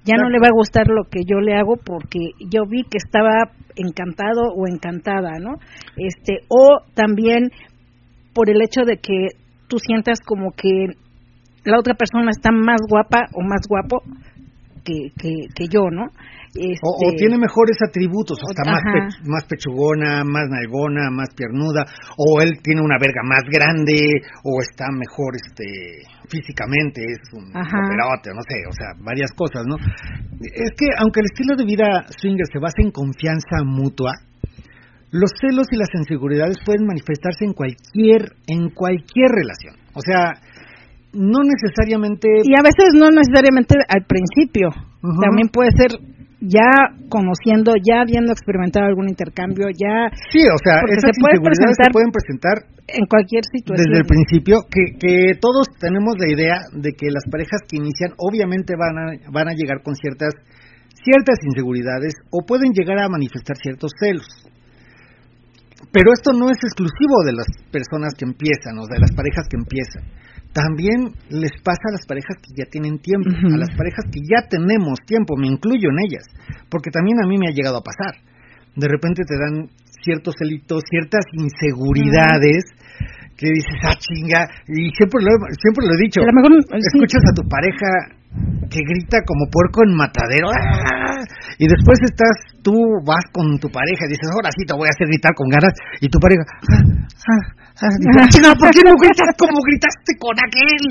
ya no le va a gustar lo que yo le hago porque yo vi que estaba encantado o encantada no este o también por el hecho de que tú sientas como que la otra persona está más guapa o más guapo que, que, yo, ¿no? O, este, tiene mejores atributos, o está más, más pechugona, más nalgona, más piernuda, o él tiene una verga más grande, o está mejor este físicamente, es un operote, no sé, o sea, varias cosas, ¿no? Es que aunque el estilo de vida swinger se basa en confianza mutua, los celos y las inseguridades pueden manifestarse en cualquier en cualquier relación. O sea, no necesariamente... Y a veces no necesariamente al principio, también puede ser ya conociendo, ya habiendo experimentado algún intercambio, ya... Sí, o sea, esas se inseguridades se pueden presentar en cualquier situación. Desde el principio, que, que todos tenemos la idea de que las parejas que inician obviamente van a, van a llegar con ciertas, ciertas inseguridades o pueden llegar a manifestar ciertos celos. Pero esto no es exclusivo de las personas que empiezan o de las parejas que empiezan también les pasa a las parejas que ya tienen tiempo, a las parejas que ya tenemos tiempo, me incluyo en ellas, porque también a mí me ha llegado a pasar. De repente te dan ciertos celitos, ciertas inseguridades que dices, ah, chinga, y siempre lo, siempre lo he dicho, escuchas a tu pareja que grita como puerco en matadero, ¡ah! y después estás, tú vas con tu pareja y dices, ahora sí te voy a hacer gritar con ganas, y tu pareja, ah, ah, no, ¿por qué no gritas como gritaste con aquel?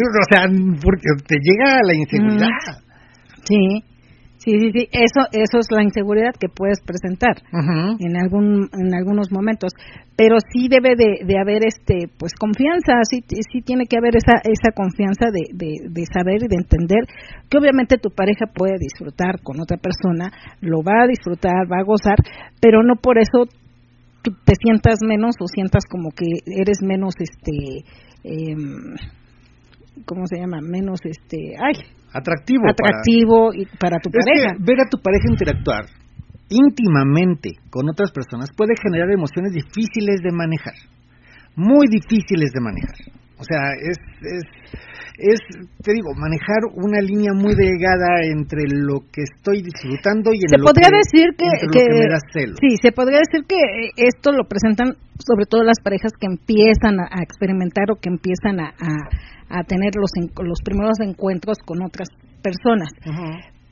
O sea, porque te llega la inseguridad. Sí, sí, sí, sí. Eso, eso es la inseguridad que puedes presentar en algún, en algunos momentos. Pero sí debe de, de haber, este, pues confianza. Sí, sí tiene que haber esa, esa confianza de, de, de saber y de entender que obviamente tu pareja puede disfrutar con otra persona, lo va a disfrutar, va a gozar, pero no por eso te sientas menos o sientas como que eres menos este eh, cómo se llama menos este ay atractivo atractivo para, y para tu pareja. ver a tu pareja interactuar íntimamente con otras personas puede generar emociones difíciles de manejar muy difíciles de manejar o sea es, es es, te digo, manejar una línea muy delgada entre lo que estoy disfrutando y en se lo podría que, decir que, que, me da celo. sí se podría decir que esto lo presentan sobre todo las parejas que empiezan a, experimentar o que empiezan a, a, tener los los primeros encuentros con otras personas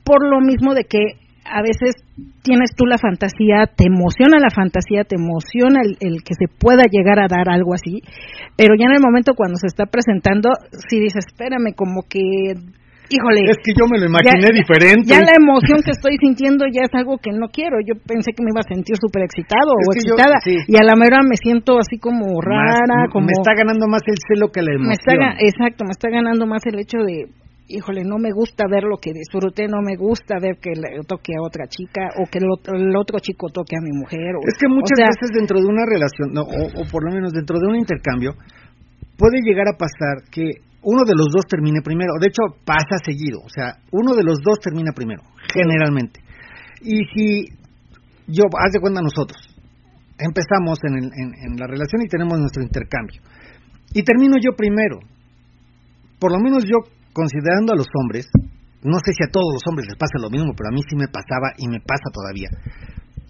por lo mismo de que a veces tienes tú la fantasía, te emociona la fantasía, te emociona el, que se pueda llegar a dar algo así, pero ya en el momento cuando se está presentando, si dices, espérame, como que, híjole. Es que yo me lo imaginé diferente. Ya la emoción que estoy sintiendo ya es algo que no quiero. Yo pensé que me iba a sentir súper excitado o excitada, y a la mera me siento así como rara, como. Me está ganando más el celo que la emoción. Me está, exacto, me está ganando más el hecho de híjole, no me gusta ver lo que disfrute, no me gusta ver que le toque a otra chica o que el, otro- el otro chico toque a mi mujer. o- Es que muchas o sea, veces dentro de una relación, no, o, o por lo menos dentro de un intercambio, puede llegar a pasar que uno de los dos termine primero. De hecho, pasa seguido. O sea, uno de los dos termina primero, generalmente. Y si yo, haz de cuenta nosotros, empezamos en, el- en- en la relación y tenemos nuestro intercambio. Y termino yo primero. Por lo menos yo, considerando a los hombres, no sé si a todos los hombres les pasa lo mismo, pero a mí sí me pasaba y me pasa todavía.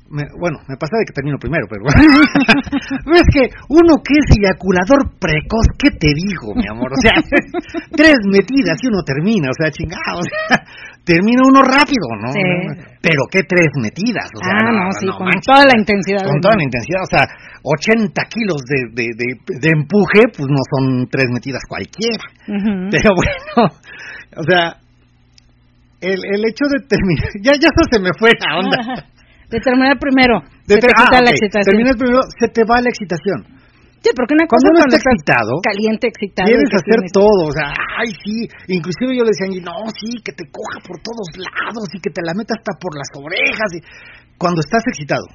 Me- bueno, me pasa de que termino primero, pero <laughs> Pero es que uno que es eyaculador precoz, ¿qué te digo, mi amor? O sea, <laughs> tres metidas y uno termina, o sea, chingado, o sea, termina uno rápido, ¿no? Sí. Pero ¿qué tres metidas? O sea, ah, no, sí, con manches. toda la intensidad. Con toda la intensidad, o sea, 80 kilos de, de, de, de empuje, pues no son tres metidas cualquiera. Pero bueno, o sea, el, el hecho de terminar, ya, ya eso se me fue la onda. <laughs> De terminar primero. De se te quita ah, la excitación. terminas primero, se te va la excitación. Sí, porque una Cuando cosa uno cuando está estás excitado, caliente, excitado. Quieres hacer todo, o sea, ay sí, inclusive yo le decía no, sí, que te coja por todos lados y que te la meta hasta por las orejas. Y... Cuando estás excitado,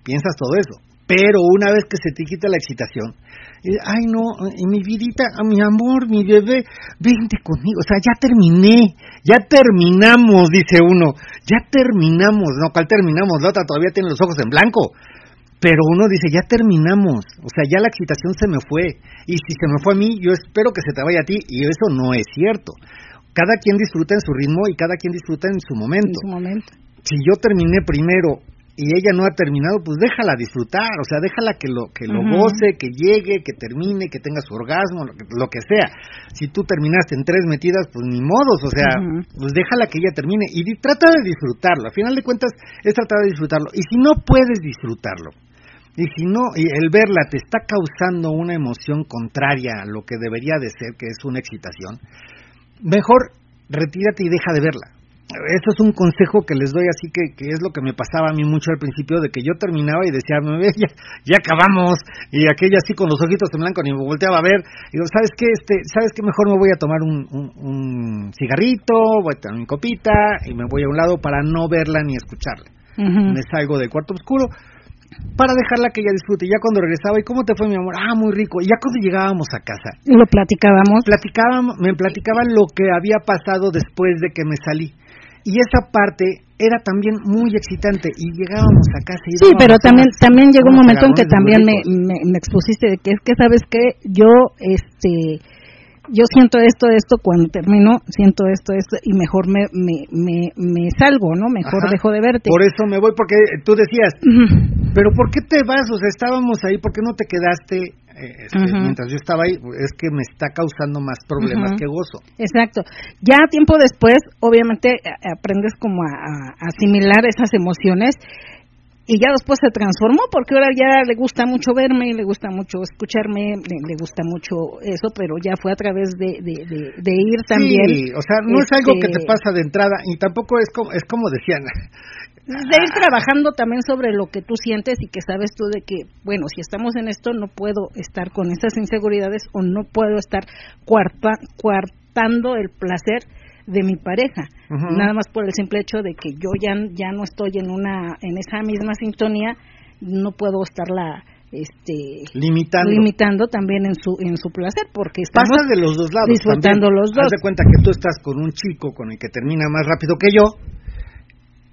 piensas todo eso, pero una vez que se te quita la excitación, y, ay no, y mi vidita, a mi amor, mi bebé, vente conmigo, o sea, ya terminé, ya terminamos, dice uno, ya terminamos, no, ¿cuál terminamos? La otra todavía tiene los ojos en blanco. Pero uno dice, ya terminamos, o sea, ya la excitación se me fue. Y si se me fue a mí, yo espero que se te vaya a ti. Y eso no es cierto. Cada quien disfruta en su ritmo y cada quien disfruta en su En momento. su momento. Si yo terminé primero y ella no ha terminado, pues déjala disfrutar, o sea, déjala que lo que lo Ujú. goce, que llegue, que termine, que tenga su orgasmo, lo que, lo que sea. Si tú terminaste en tres metidas, pues ni modos, o sea, pues déjala que ella termine y di- trata de disfrutarlo. Al final de cuentas es tratar de disfrutarlo. Y si no puedes disfrutarlo, y si no, y el verla te está causando una emoción contraria a lo que debería de ser, que es una excitación, mejor retírate y deja de verla. Eso es un consejo que les doy, así que, que es lo que me pasaba a mí mucho al principio, de que yo terminaba y decía, ya, ya acabamos, y aquella así con los ojitos en blanco, ni me volteaba a ver, y digo, ¿sabes qué? Este, ¿Sabes qué? Mejor me voy a tomar un, un, un cigarrito, voy a tomar mi copita, y me voy a un lado para no verla ni escucharla me salgo del cuarto oscuro para dejarla que ella disfrute. Y ya cuando regresaba, ¿y cómo te fue, mi amor? Ah, muy rico. Y ya cuando llegábamos a casa, Lo platicábamos. platicábamos, me platicaba lo que había pasado después de que me salí. Y esa parte era también muy excitante. Y llegábamos a casa y Sí, pero también también llegó un momento en que también me, me, me expusiste de que es que sabes que yo este yo siento esto esto cuando termino siento esto esto y mejor me me me, me salgo no mejor Ajá. dejo de verte Por eso me voy, porque tú decías. Pero ¿por qué te vas? O sea, estábamos ahí, ¿por qué no te quedaste eh, este, mientras yo estaba ahí? Es que me está causando más problemas que gozo. Exacto. Ya tiempo después, obviamente, a- aprendes como a, a asimilar esas emociones y ya después se transformó porque ahora ya le gusta mucho verme, le gusta mucho escucharme, le, le gusta mucho eso, pero ya fue a través de, de, de- de ir también. Sí, o sea, no es algo que este, te pasa de entrada y tampoco es como, es como decían, De ir trabajando también sobre lo que tú sientes y que sabes tú de que, bueno, si estamos en esto no puedo estar con esas inseguridades o no puedo estar cuarta- coartando el placer de mi pareja, nada más por el simple hecho de que yo ya ya no estoy en una en esa misma sintonía, no puedo estarla este limitando. limitando también en su en su placer porque estamos Pasa de los dos lados. disfrutando también. los dos. Haz de cuenta que tú estás con un chico con el que termina más rápido que yo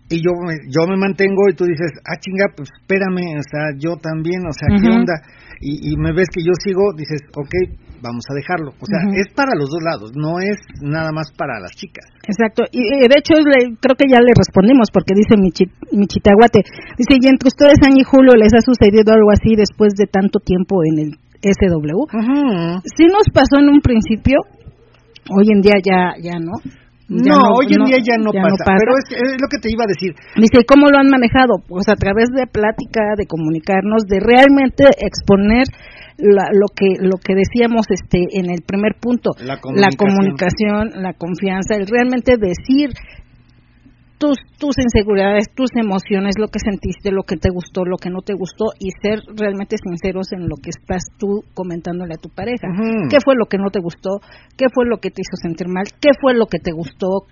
y yo me, yo me mantengo y tú dices, ah, chinga, pues espérame, o sea, yo también, o sea, ¿qué Ujú. onda? Y, y me ves que yo sigo, dices, ok, vamos a dejarlo. O sea, es para los dos lados, no es nada más para las chicas. Exacto, y de hecho le- creo que ya le respondimos porque dice mi, chi- mi chitaguate, dice, y entre ustedes, Año y Julio, ¿les ha sucedido algo así después de tanto tiempo en el SW? Sí nos pasó en un principio, hoy en día ya ya no. Ya No, hoy en día ya no, pasa, pero es, es lo que te iba a decir. Dice, ¿y cómo lo han manejado? Pues a través de plática, de comunicarnos, de realmente exponer la- lo que lo que decíamos este en el primer punto, La la comunicación. la confianza, el realmente decir tus, tus inseguridades, tus emociones, lo que sentiste, lo que te gustó, lo que no te gustó y ser realmente sinceros en lo que estás tú comentándole a tu pareja. ¿Qué fue lo que no te gustó? ¿Qué fue lo que te hizo sentir mal? ¿Qué fue lo que te gustó?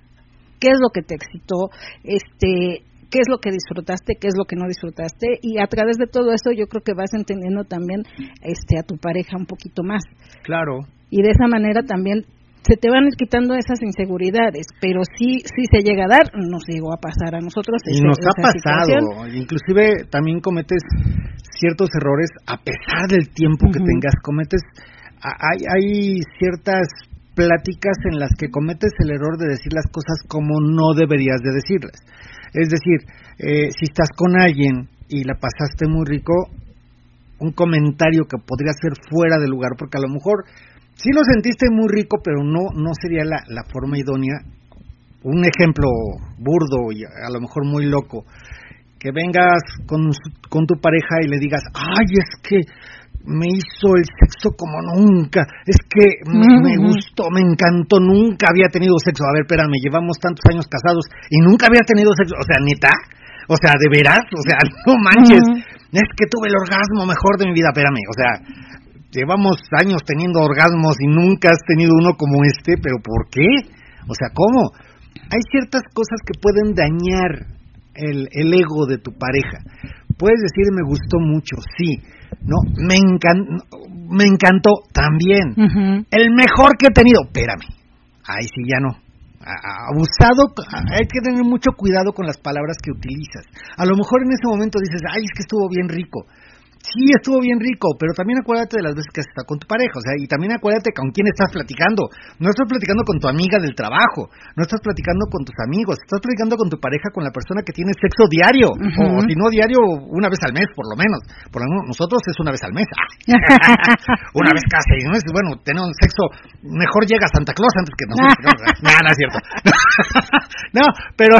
¿Qué es lo que te excitó? Este, qué es lo que disfrutaste, qué es lo que no disfrutaste y a través de todo eso yo creo que vas entendiendo también este a tu pareja un poquito más Claro. y de esa manera también se te van quitando esas inseguridades, pero sí sí se llega a dar, nos llegó a pasar a nosotros Y ese- nos ha situación. pasado, inclusive también cometes ciertos errores a pesar del tiempo que tengas, cometes, hay, hay ciertas pláticas en las que cometes el error de decir las cosas como no deberías de decirlas. Es decir, eh, si estás con alguien y la pasaste muy rico, un comentario que podría ser fuera de lugar, porque a lo mejor sí lo sentiste muy rico, pero no, no sería la, la forma idónea. Un ejemplo burdo y a lo mejor muy loco, que vengas con, con tu pareja y le digas, ay, es que me hizo el sexo como nunca, es que me, gustó, me encantó, nunca había tenido sexo. A ver, espérame, llevamos tantos años casados y nunca había tenido sexo, o sea, neta, o sea, de veras, o sea, <laughs> no manches, es que tuve el orgasmo mejor de mi vida, espérame, o sea, llevamos años teniendo orgasmos y nunca has tenido uno como este, pero ¿por qué? O sea, ¿cómo? Hay ciertas cosas que pueden dañar el, el ego de tu pareja. Puedes decir me gustó mucho, sí, no, me, encan- me encantó también. El mejor que he tenido, espérame, ahí sí ya no. A- Abusado, hay que tener mucho cuidado con las palabras que utilizas. A lo mejor en ese momento dices, ay, es que estuvo bien rico. Sí, estuvo bien rico, pero también acuérdate de las veces que has estado con tu pareja, o sea, y también acuérdate con quién estás platicando. No estás platicando con tu amiga del trabajo, no estás platicando con tus amigos, estás platicando con tu pareja, con la persona que tiene sexo diario, o, si no diario, una vez al mes, por lo menos. Por lo menos nosotros es una vez al mes. <laughs> una vez cada seis meses, bueno, tener un sexo, mejor llega Santa Claus antes que nosotros. <laughs> no, no, es cierto. <laughs> no, pero...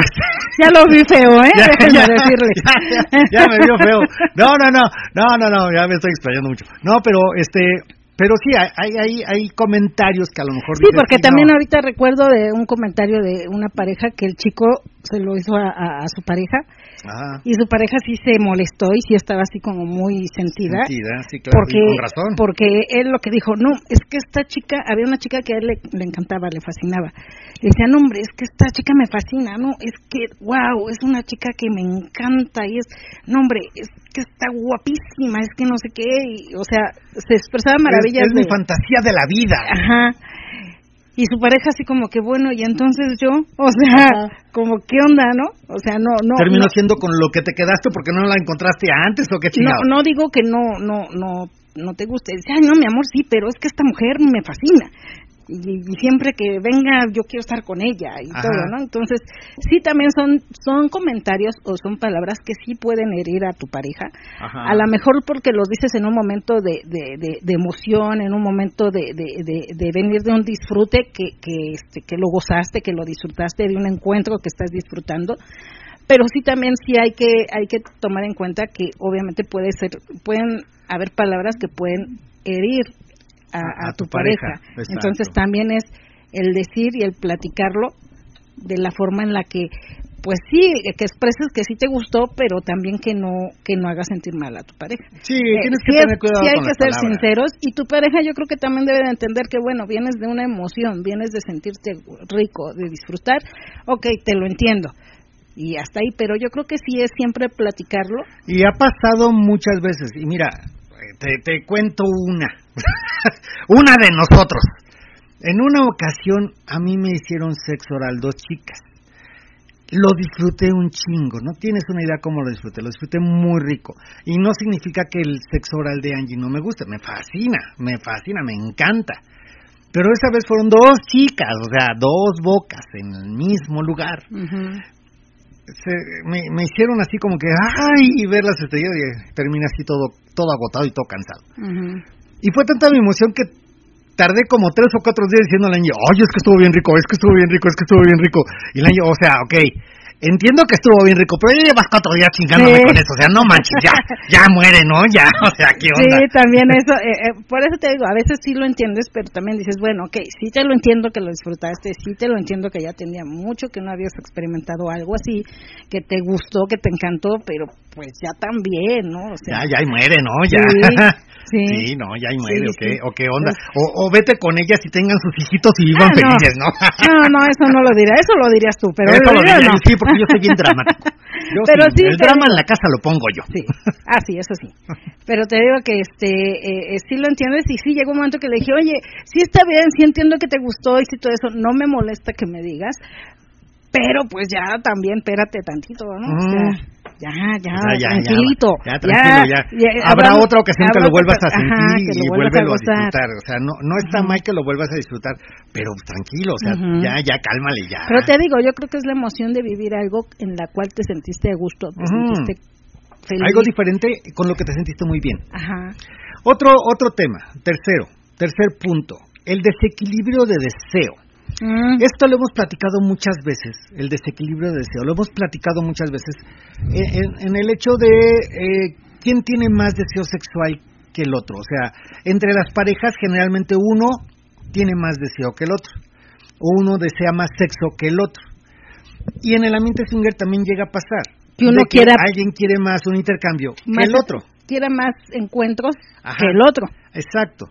Ya lo vi feo, ¿eh? Ya, Déjenme ya, decirle. ya, ya, ya me vio feo. No, no, no, no, no, no, ya me estoy explayando mucho. No, pero este, pero sí, hay, hay, hay comentarios que a lo mejor. Sí, porque "Sí, también no". ahorita recuerdo de un comentario de una pareja que el chico se lo hizo a, a- a su pareja Ajá. y su pareja sí se molestó y sí estaba así como muy sentida. Sentida, sí, claro, porque, con razón. porque él lo que dijo, no, es que esta chica, había una chica que a él le, le encantaba, le fascinaba. Le decía, no, hombre, es que esta chica me fascina, no, es que, wow, es una chica que me encanta y es, no, hombre, es que está guapísima, es que no sé qué, y, o sea, se expresaba maravillas Es, es mi fantasía de la vida. Ajá. Y su pareja así como que bueno, y entonces yo, o sea, como qué onda, ¿no? O sea, no, no. Terminó no, siendo con lo que te quedaste porque no la encontraste antes o qué no, chingado. no digo que no, no, no, no te guste. Dice, ay, no, mi amor, sí, pero es que esta mujer me fascina. Y, y siempre que venga yo quiero estar con ella y Ajá. todo, ¿no? Entonces, sí también son son comentarios o son palabras que sí pueden herir a tu pareja. Ajá. A lo mejor porque los dices en un momento de, de, de, de emoción, en un momento de, de, de, de venir de un disfrute que, que, este, que lo gozaste, que lo disfrutaste, de un encuentro que estás disfrutando. Pero sí también sí hay que hay que tomar en cuenta que obviamente puede ser pueden haber palabras que pueden herir a, A- a a tu tu pareja. Entonces también es el decir y el platicarlo de la forma en la que pues sí que expreses que sí te gustó pero también que no que no hagas sentir mal a tu pareja Sí, Eh, tienes que sí tener cuidado sí hay con que las ser palabras. sinceros y tu pareja yo creo que también debe de entender que bueno vienes de una emoción vienes de sentirte rico de disfrutar ok te lo entiendo y hasta ahí pero yo creo que sí es siempre platicarlo Y ha pasado muchas veces. Y mira, te, te cuento una. Una de nosotros. En una ocasión a mí me hicieron sexo oral dos chicas. Lo disfruté un chingo, no tienes una idea cómo lo disfruté, lo disfruté muy rico. Y no significa que el sexo oral de Angie no me guste, me fascina, me fascina, me encanta. Pero esa vez fueron dos chicas, o sea, dos bocas en el mismo lugar se- me, me hicieron así como que, ay, y ver las estrellas y terminé así todo, todo agotado y todo cansado. Y fue tanta mi emoción que tardé como tres o cuatro días diciendo al niño, ay, es que estuvo bien rico, es que estuvo bien rico, es que estuvo bien rico. Y el niño, o sea, ok, entiendo que estuvo bien rico, pero ya llevas cuatro días chingándome Sí. con eso, o sea, no manches, ya, ya muere, ¿no? Ya, <laughs> o sea, ¿qué onda? Sí, también eso, eh, eh, por eso te digo, a veces sí lo entiendes, pero también dices, bueno, ok, sí te lo entiendo que lo disfrutaste, sí te lo entiendo que ya tenía mucho que no habías experimentado algo así, que te gustó, que te encantó, pero pues ya también, ¿no? O sea, Ya, ya y muere, ¿no? Ya. Sí, sí. no, ya y muere, Sí, ¿o qué? sí. ¿O qué onda? Pues- O, o vete con ellas y tengan sus hijitos y vivan Ah, no. felices, ¿no? No, no, eso no lo diría, eso lo dirías tú, pero Eso lo diría no. sí, porque yo soy bien dramático. <laughs> Yo Pero sí, el drama digo. en la casa lo pongo yo. Sí, ah, sí, eso sí. Pero te digo que este, eh, eh, sí lo entiendes y sí llegó un momento que le dije, oye, sí está bien, sí entiendo que te gustó y sí todo eso, no me molesta que me digas, pero pues ya también espérate tantito, ¿no? O sea, ya, ya, O sea, ya, ya, tranquilito. ya, tranquilo, ya. Habrá habrá- otra ocasión que lo vuelvas a sentir ajá, y vuélvelo a, disfrutar. O sea, no, no está mal que lo vuelvas a disfrutar, pero tranquilo, o sea, ya, ya, cálmale, ya. Pero te digo, yo creo que es la emoción de vivir algo en la cual te sentiste a gusto, te sentiste feliz. Algo diferente con lo que te sentiste muy bien. Ajá. Otro, otro tema, tercero, tercer punto, el desequilibrio de deseo. Mm. Esto lo hemos platicado muchas veces, el desequilibrio de deseo, lo hemos platicado muchas veces en, en- en el hecho de eh, quién tiene más deseo sexual que el otro. O sea, entre las parejas generalmente uno tiene más deseo que el otro, o uno desea más sexo que el otro. Y en el ambiente swinger también llega a pasar. Que uno de quiera- alguien quiere más un intercambio Más que el otro. Quiere más encuentros Ajá. que el otro. Exacto.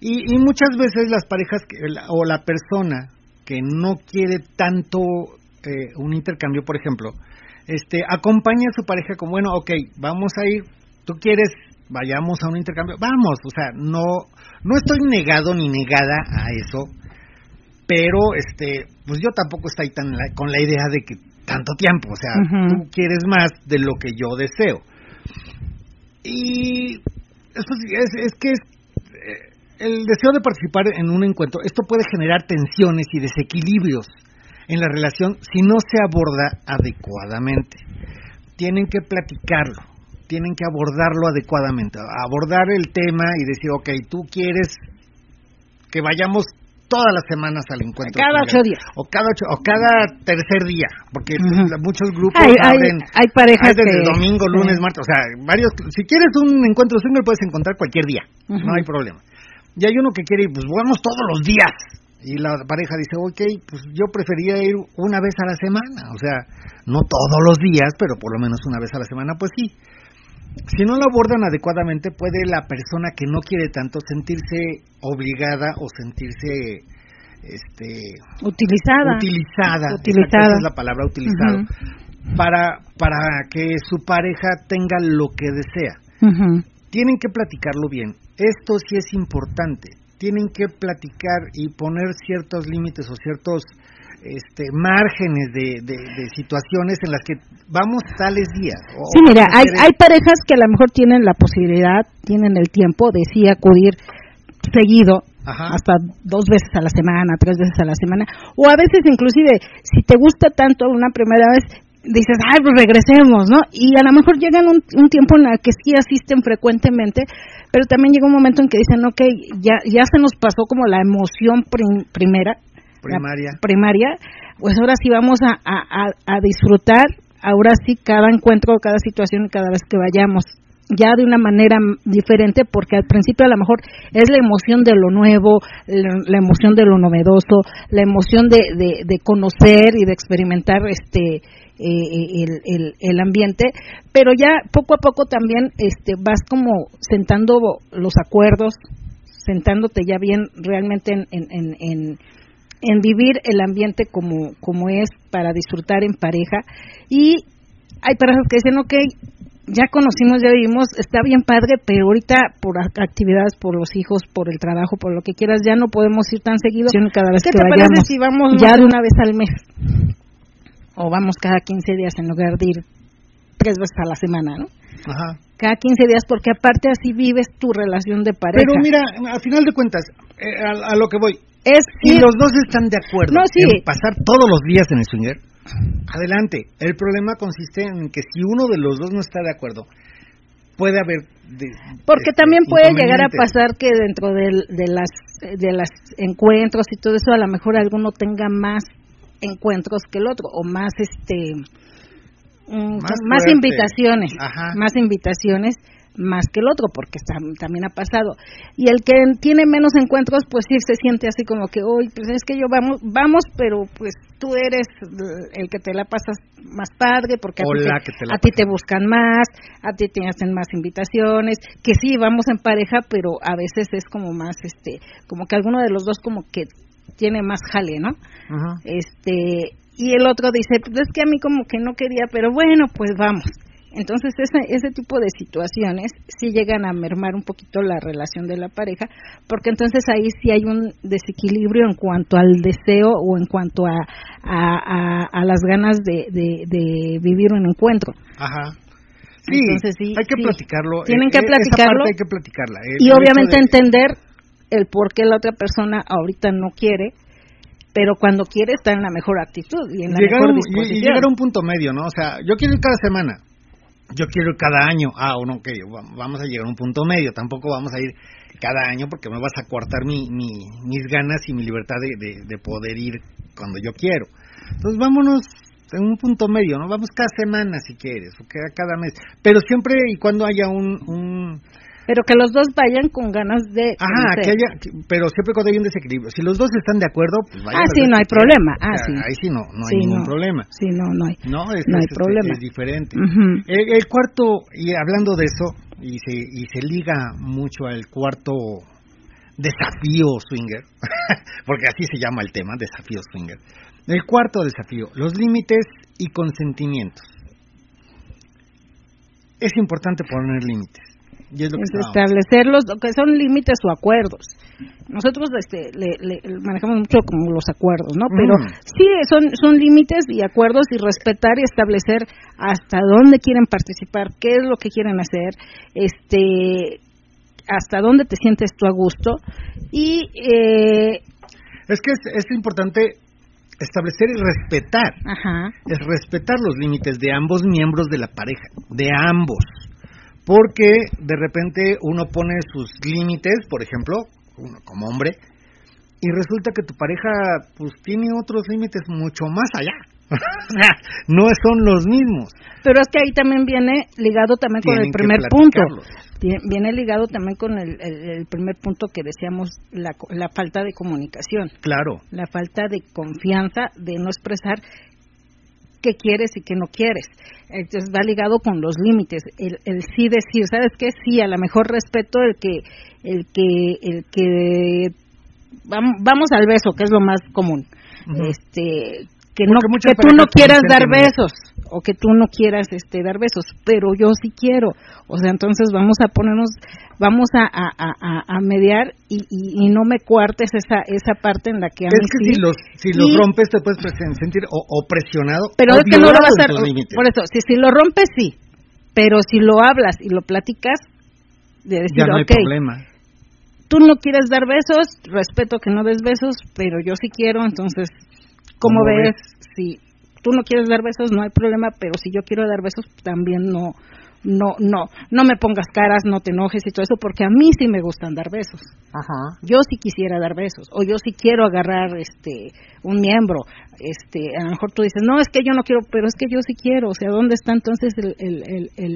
Y, y muchas veces las parejas que- o la persona que no quiere tanto eh, un intercambio, por ejemplo, este, acompaña a su pareja como, bueno, ok, vamos a ir, tú quieres, vayamos a un intercambio, vamos, o sea, no, no estoy negado ni negada a eso, pero este, pues yo tampoco estoy tan la- con la idea de que tanto tiempo, o sea, tú quieres más de lo que yo deseo. Y sí, es, es que es, eh, el deseo de participar en un encuentro, esto puede generar tensiones y desequilibrios en la relación si no se aborda adecuadamente. Tienen que platicarlo, tienen que abordarlo adecuadamente, abordar el tema y decir, ok, tú quieres que vayamos todas las semanas al encuentro. Cada ocho días. O cada, ocho, o cada tercer día, porque muchos grupos Hay, hay, abren hay parejas hay desde que... domingo, lunes, martes, o sea, varios. Si quieres un encuentro swinger puedes encontrar cualquier día, no hay problema. Y hay uno que quiere ir, pues vamos todos los días. Y la pareja dice, ok, pues yo prefería ir una vez a la semana, o sea, no todos los días, pero por lo menos una vez a la semana, pues sí. Si no lo abordan adecuadamente, puede la persona que no quiere tanto sentirse obligada o sentirse este Utilizada. utilizada, Utilizada. esa es la palabra utilizado, para, para que su pareja tenga lo que desea. Tienen que platicarlo bien. Esto sí es importante. Tienen que platicar y poner ciertos límites o ciertos este, márgenes de, de, de situaciones en las que vamos tales días. o- Sí, mira, hay, hay parejas que a lo mejor tienen la posibilidad, tienen el tiempo de sí acudir seguido, Ajá. hasta dos veces a la semana, tres veces a la semana, o a veces inclusive, si te gusta tanto una primera vez, dices, ay, pues regresemos, ¿no? Y a lo mejor llegan un, un tiempo en el que sí asisten frecuentemente, pero también llega un momento en que dicen, ok, ya, ya se nos pasó como la emoción prim- primera, primaria. primaria, pues ahora sí vamos a, a, a- disfrutar, ahora sí cada encuentro, cada situación y cada vez que vayamos, ya de una manera diferente, porque al principio a lo mejor es la emoción de lo nuevo, la, la emoción de lo novedoso, la emoción de, de, de conocer y de experimentar este eh, el, el, el ambiente, pero ya poco a poco también este vas como sentando los acuerdos, sentándote ya bien realmente en, en, en, en en vivir el ambiente como, como es para disfrutar en pareja y hay parejas que dicen, ok, ya conocimos, ya vivimos, está bien padre, pero ahorita por ac- actividades, por los hijos, por el trabajo, por lo que quieras, ya no podemos ir tan seguido. Cada vez ¿Qué que te parece si vamos ya de una vez al mes? O vamos cada 15 días en lugar de ir tres veces a la semana, ¿no? Ajá. Cada 15 días, porque aparte así vives tu relación de pareja. Pero mira, a final de cuentas, eh, a, a lo que voy, es si ir- los dos están de acuerdo No, sí. en pasar todos los días en el swinger, adelante. El problema consiste en que si uno de los dos no está de acuerdo, puede haber... de- Porque este, también puede llegar a pasar que dentro de las de las encuentros y todo eso a lo mejor alguno tenga más encuentros que el otro o más este mm, Más invitaciones, Ajá. más invitaciones más que el otro, porque está- también ha pasado. Y el que tiene menos encuentros, pues sí se siente así como que, hoy pues es que yo vamos, vamos, pero pues tú eres el que te la pasas más padre, porque a, ti, te, te a ti te buscan más, a ti te hacen más invitaciones, que sí, vamos en pareja, pero a veces es como más, este, como que alguno de los dos como que tiene más jale, ¿no? Ajá. este y el otro dice pues es que a mí como que no quería pero bueno pues vamos entonces ese ese tipo de situaciones sí llegan a mermar un poquito la relación de la pareja porque entonces ahí sí hay un desequilibrio en cuanto al deseo o en cuanto a a, a- a las ganas de, de, de vivir un encuentro Ajá. Sí, Entonces, sí, hay que sí. platicarlo. Tienen que Eh, esa platicarlo. parte hay que platicarla. El y obviamente de- entender el por qué la otra persona ahorita no quiere pero cuando quiere está en la mejor actitud y en la llegar, mejor un- y- disposición y llegar a un punto medio, ¿no? O sea, yo quiero ir cada semana, yo quiero ir cada año. Ah, o no, ok, va- vamos a llegar a un punto medio. Tampoco vamos a ir cada año porque me vas a coartar mi, mi- mis ganas y mi libertad de, de- de poder ir cuando yo quiero. Entonces, vámonos en un punto medio, ¿no? Vamos cada semana si quieres, o cada, cada mes. Pero siempre y cuando haya un... un pero que los dos vayan con ganas de Ajá, conocer. que haya, que- pero siempre cuando hay un desequilibrio. Si los dos están de acuerdo, pues vayan Ah, sí, no hay problema. Ah, sí. Ahí sí no, no hay Sí, ningún no. problema. sí no no hay No, es, No hay es, problema. es diferente. El, el cuarto, y hablando de eso, y se, y se liga mucho al cuarto desafío swinger, <laughs> porque así se llama el tema, desafío swinger. El cuarto desafío, los límites y consentimientos. Es importante poner límites. Y es lo que es lo son límites o acuerdos. Nosotros este le, le- manejamos mucho como los acuerdos no pero Mm. sí son son límites y acuerdos y respetar y establecer hasta dónde quieren participar qué es lo que quieren hacer este hasta dónde te sientes tú a gusto. Y eh, Es que es, es importante establecer y respetar. Ajá. Es respetar los límites de ambos miembros de la pareja, de ambos. Porque de repente uno pone sus límites, por ejemplo, uno como hombre, y resulta que tu pareja pues tiene otros límites mucho más allá. <laughs> No son los mismos. Pero es que ahí también viene ligado también con Tienen el primer punto. Viene ligado también con el, el- el primer punto que decíamos, la, la falta de comunicación, Claro, la falta de confianza, de no expresar qué quieres y qué no quieres. Entonces va ligado con los límites, el, el sí decir, ¿sabes qué? Sí, a lo mejor respeto el que, el que, el que, vam- vamos al beso, que es lo más común. Este, que no, Porque que tú no quieras dar besos o que tú no quieras este dar besos pero yo sí quiero o sea entonces vamos a ponernos vamos a, a, a, a- mediar y, y, y no me cuartes esa esa parte en la que a es que sí, si los si y- los rompes te puedes sentir o, o presionado pero es que no lo vas a límites. por eso si si lo rompes sí pero si lo hablas y lo platicas de decir ya no hay problema. tú no quieres dar besos respeto que no des besos pero yo sí quiero entonces ¿cómo, ¿Cómo ves? si tú no quieres dar besos no hay problema pero si yo quiero dar besos también no no no no me pongas caras no te enojes y todo eso porque a mí sí me gustan dar besos. Ajá. yo sí quisiera dar besos o yo sí quiero agarrar este un miembro este a lo mejor tú dices no es que yo no quiero pero es que yo sí quiero o sea dónde está entonces el el el, el,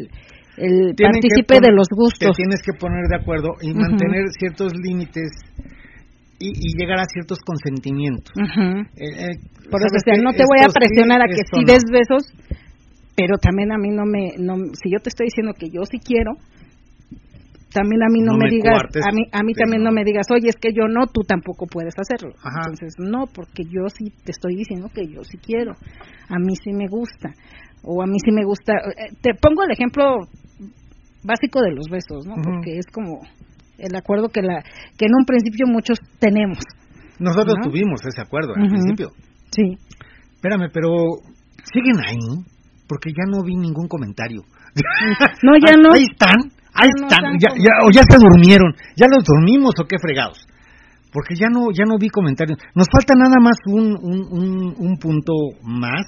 el Tienen que partícipe pon- de los gustos Te tienes que poner de acuerdo y mantener ciertos límites y, y llegar a ciertos consentimientos. Eh, eh, Por eso, ¿sabes o sea, no te voy a sí, presionar a que no. des besos, pero también a mí no me, no, si yo te estoy diciendo que yo sí quiero, también a mí no, No me, me digas, a mí, a mí también no. no me digas, oye, es que yo no, tú tampoco puedes hacerlo. Ajá. Entonces, no, porque yo sí te estoy diciendo que yo sí quiero, a mí sí me gusta, o a mí sí me gusta. eh, Te pongo el ejemplo básico de los besos, ¿no? Porque es como el acuerdo que, la, que en un principio muchos tenemos. Nosotros ¿no? tuvimos ese acuerdo al Ujú. principio. Sí. Espérame, pero siguen ahí porque ya no vi ningún comentario. <laughs> No, ya no. Ahí están, ahí Ya están. Ya, o ya se durmieron. ¿Ya los dormimos o qué fregados? Porque ya no, ya no vi comentarios. Nos falta nada más un, un, un, un punto más,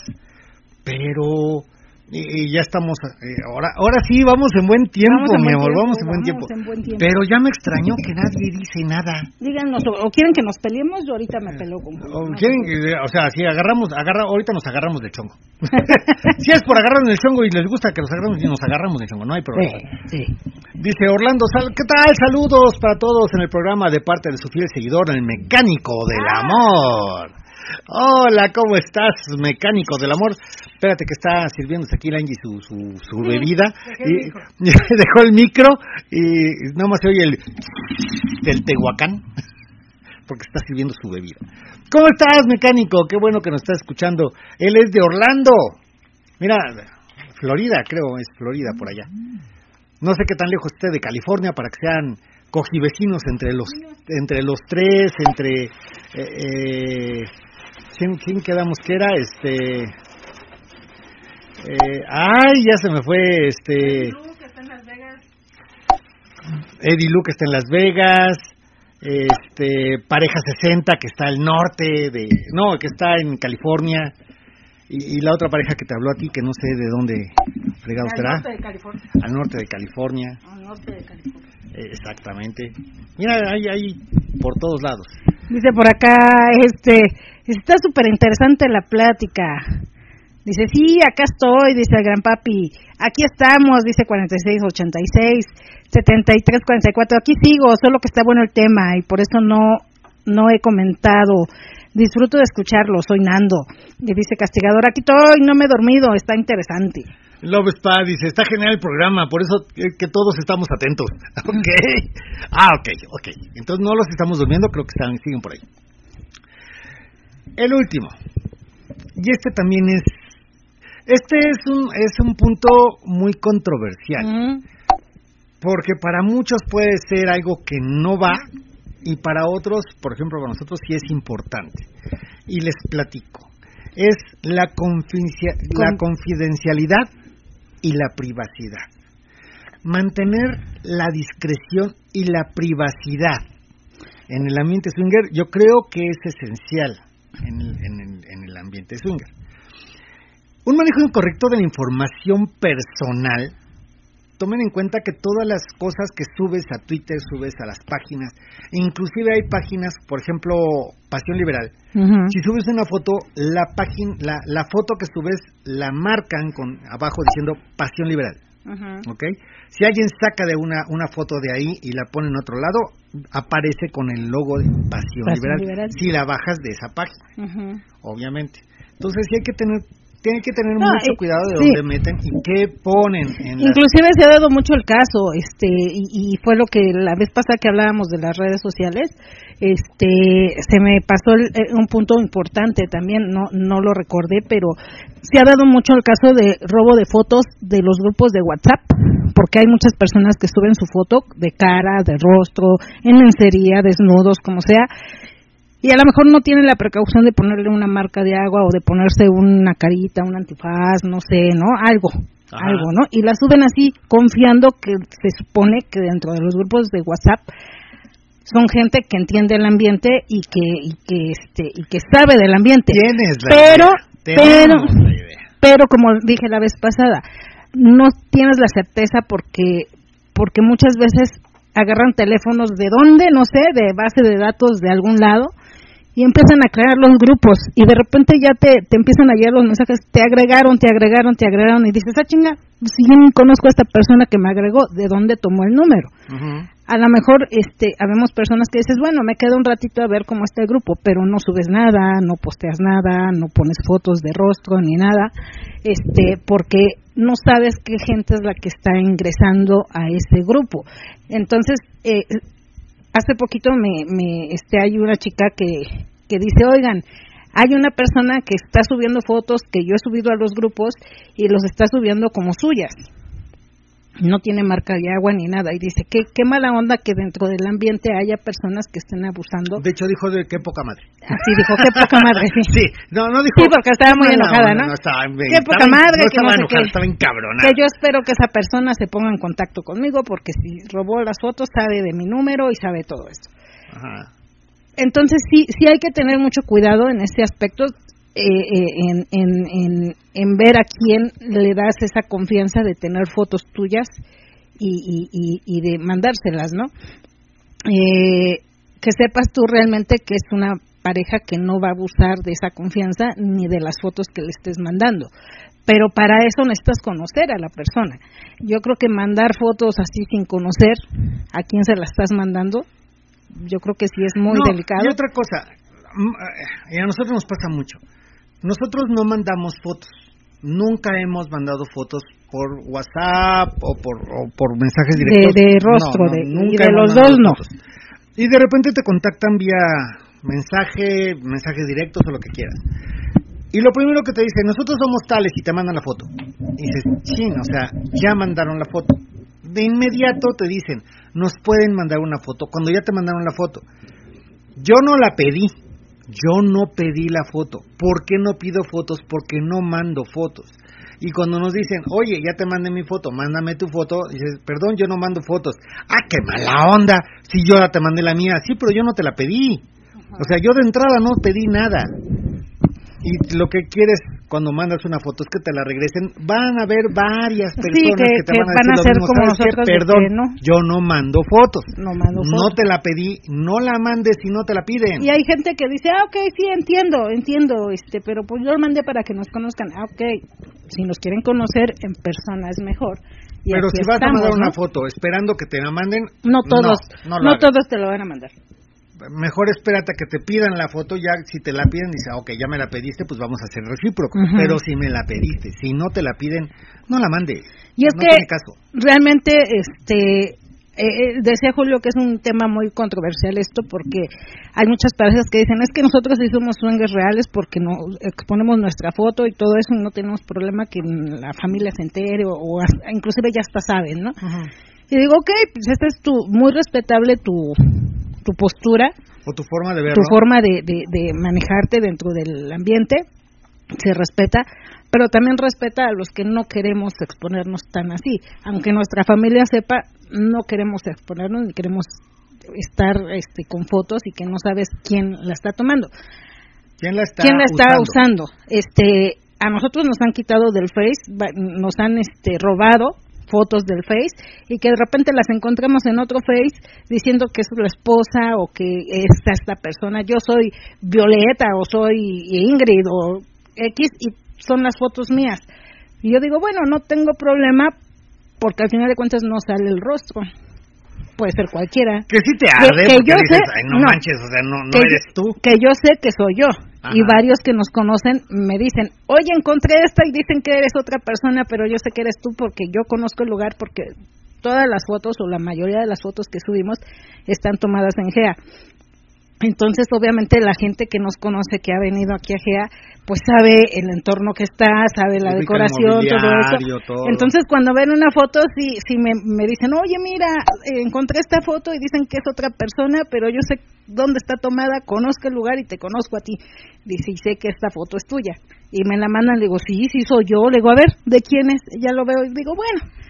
pero Y, y ya estamos, eh, ahora, ahora sí, vamos en buen tiempo, Vamos mi amor, tiempo, vamos en buen vamos tiempo. en buen tiempo. Pero ya me extrañó que nadie dice nada. Díganos, o, quieren que nos peleemos, yo ahorita me peleo con O, quieren que- o sea, si agarramos, agarra, ahorita nos agarramos del chongo. <laughs> si es por agarrarnos del chongo y les gusta que nos agarramos, y nos agarramos del chongo, no hay problema. Sí, sí. Dice Orlando Sal, ¿qué tal? Saludos para todos en el programa de parte de su fiel seguidor, el mecánico del Ah. amor. Hola, ¿cómo estás, mecánico del amor? Espérate que está sirviéndose aquí la Angie su, su, su bebida. y, <laughs> dejó el micro y nada más se oye el del Tehuacán <laughs> porque está sirviendo su bebida. ¿Cómo estás, mecánico? Qué bueno que nos estás escuchando. Él es de Orlando. Mira, Florida, creo, es Florida por allá. No sé qué tan lejos esté de California para que sean cojivecinos entre los entre los tres, entre eh, eh, ¿quién, quién quedamos que era? Este eh, ay, ya se me fue este Eddie Luke está en Las Vegas, este Pareja 60 que está al norte de no, que está en California. Y, y la otra pareja que te habló a ti, que no sé de dónde fregado Al será, norte de California. al norte de California. Al norte de California. Eh, Exactamente. Mira, hay, hay por todos lados. Dice por acá, este, está súper interesante la plática. Dice, sí, acá estoy, dice el gran papi. Aquí estamos, dice 4686, 7344. Aquí sigo, solo que está bueno el tema y por eso no, no he comentado. Disfruto de escucharlo, soy Nando. Y dice Castigador, aquí estoy, no me he dormido, está interesante. Love Spa dice, está genial el programa, por eso que, que todos estamos atentos. <laughs> Ok. <laughs> Ah, ok, ok. Entonces no los estamos durmiendo, creo que están, siguen por ahí. El último. Y este también es... Este es un, es un punto muy controversial. Porque para muchos puede ser algo que no va y para otros, por ejemplo, para nosotros sí es importante. Y les platico. Es la, confidencia- la Con- confidencialidad y la privacidad. Mantener la discreción y la privacidad en el ambiente swinger yo creo que es esencial en el, en el- en el ambiente swinger. Un manejo incorrecto de la información personal tomen en cuenta que todas las cosas que subes a Twitter, subes a las páginas, inclusive hay páginas, por ejemplo, Pasión Liberal. Si subes una foto, la página, la, la foto que subes la marcan con abajo diciendo Pasión Liberal, Ujú. ¿ok? Si alguien saca de una una foto de ahí y la pone en otro lado, aparece con el logo de Pasión, Pasión Liberal, Liberal. Si la bajas de esa página, obviamente. Entonces sí hay que tener tienen que tener No, mucho eh, cuidado de sí. dónde meten y qué ponen en las Inclusive se ha dado mucho el caso, este, y, y fue lo que la vez pasada que hablábamos de las redes sociales, este, se me pasó el- eh, un punto importante también, no, no lo recordé, pero se ha dado mucho el caso de robo de fotos de los grupos de WhatsApp, porque hay muchas personas que suben su foto de cara, de rostro, en lencería, desnudos, como sea, y a lo mejor no tiene la precaución de ponerle una marca de agua o de ponerse una carita, un antifaz, no sé, ¿no? Algo, Ajá. algo, ¿no? Y la suben así confiando que se supone que dentro de los grupos de WhatsApp son gente que entiende el ambiente y que y que este y que sabe del ambiente. Tienes la Pero idea. pero Tenemos la idea. pero como dije la vez pasada, no tienes la certeza porque porque muchas veces agarran teléfonos de dónde, no sé, de base de datos de algún lado y empiezan a crear los grupos y de repente ya te, te empiezan a llegar los mensajes, te agregaron, te agregaron, te agregaron y dices, ah chinga, si yo ni conozco a esta persona que me agregó, ¿de dónde tomó el número? Ujú. a lo mejor este habemos personas que dices bueno me quedo un ratito a ver cómo está el grupo pero no subes nada no posteas nada no pones fotos de rostro ni nada este porque no sabes qué gente es la que está ingresando a ese grupo entonces eh, hace poquito me, me este hay una chica que que dice oigan hay una persona que está subiendo fotos que yo he subido a los grupos y los está subiendo como suyas no tiene marca de agua ni nada y dice que qué mala onda que dentro del ambiente haya personas que estén abusando De hecho dijo de qué poca madre. así dijo qué poca madre sí, <laughs> Sí, no, no dijo. Sí, porque estaba muy No, enojada, ¿no? estaba, Qué estaba- poca madre, No que estaba no enojada, qué. estaba encabronada. que yo espero que esa persona se ponga en contacto conmigo porque si robó las fotos sabe de mi número y sabe todo esto Ajá. entonces sí sí hay que tener mucho cuidado en este aspecto eh, eh, en, en, ver a quién le das esa confianza de tener fotos tuyas y, y, de mandárselas, ¿no? Eh, que sepas tú realmente que es una pareja que no va a abusar de esa confianza ni de las fotos que le estés mandando. Pero para eso necesitas conocer a la persona. Yo creo que mandar fotos así sin conocer a quién se las estás mandando, yo creo que sí es muy delicado. Y otra cosa, y a nosotros nos pasa mucho. Nosotros no mandamos fotos. Nunca hemos mandado fotos por WhatsApp o por, por mensajes directos. De, rostro, de, y de los dos no. Y de repente te contactan vía mensaje, mensajes directos o lo que quieras. Y lo primero que te dicen, nosotros somos tales y te mandan la foto. Y dices, sí, o sea, ya mandaron la foto. De inmediato te dicen, nos pueden mandar una foto cuando ya te mandaron la foto. Yo no la pedí, yo no pedí la foto. ¿Por qué no pido fotos? Porque no mando fotos. Y cuando nos dicen, oye, ya te mandé mi foto, mándame tu foto, dices, perdón, yo no mando fotos. Ah, qué mala onda, si yo ya te mandé la mía, sí, pero yo no te la pedí. O sea, yo de entrada no pedí nada. Y lo que quieres cuando mandas una foto es que te la regresen. Van a haber varias personas que, te van a, decir lo como nosotros Perdón, no? yo no mando fotos. No mando fotos. No te la pedí, no la mandes si no te la piden. Y hay gente que dice, ah, ok, sí, entiendo, entiendo, este, pero pues yo lo mandé para que nos conozcan. Ah, ok, si nos quieren conocer en persona es mejor. pero si vas a mandar una foto esperando que te la manden, no todos, no todos te lo van a mandar mejor espérate a que te pidan la foto, ya si te la piden, dice, ok, ya me la pediste, pues vamos a hacer recíproco. Pero si me la pediste, si no te la piden, no la mandes. Y es que realmente, este, eh, eh, decía Julio que es un tema muy controversial esto porque hay muchas parejas que dicen es que nosotros sí somos swingers reales porque no exponemos nuestra foto y todo eso y no tenemos problema que la familia se entere o, inclusive ya hasta saben, ¿no? Y digo, ok, pues esta es tu, muy respetable tu, tu postura o tu forma de tu forma de, de, manejarte dentro del ambiente se respeta pero también respeta a los que no queremos exponernos tan así. Aunque nuestra familia sepa no queremos exponernos ni queremos estar este con fotos y que no sabes quién la está tomando. Quién la está, ¿Quién la está usando? este a nosotros nos han quitado del Face nos han este robado fotos del Face y que de repente las encontramos en otro Face diciendo que es la esposa o que es esta persona. Yo soy Violeta o soy Ingrid o X y son las fotos mías. Y yo digo, bueno, no tengo problema porque al final de cuentas no sale el rostro puede ser cualquiera. Que sí te arde, que, yo sé, no, manches, o sea, no, no eres tú. Que yo sé que soy yo. Y varios que nos conocen me dicen, oye, encontré esta y dicen que eres otra persona, pero yo sé que eres tú porque yo conozco el lugar, porque todas las fotos o la mayoría de las fotos que subimos están tomadas en GEA. Entonces, obviamente, la gente que nos conoce, que ha venido aquí a GEA, pues sabe el entorno que está, sabe la decoración, todo eso. Entonces, cuando ven una foto, sí, sí me, me dicen, oye, mira, encontré esta foto y dicen que es otra persona, pero yo sé dónde está tomada, conozco el lugar y te conozco a ti. Dice, y sé que esta foto es tuya. Y me la mandan, le digo, sí, sí soy yo. Le digo, a ver, ¿de quién es? Ya lo veo y digo, bueno, si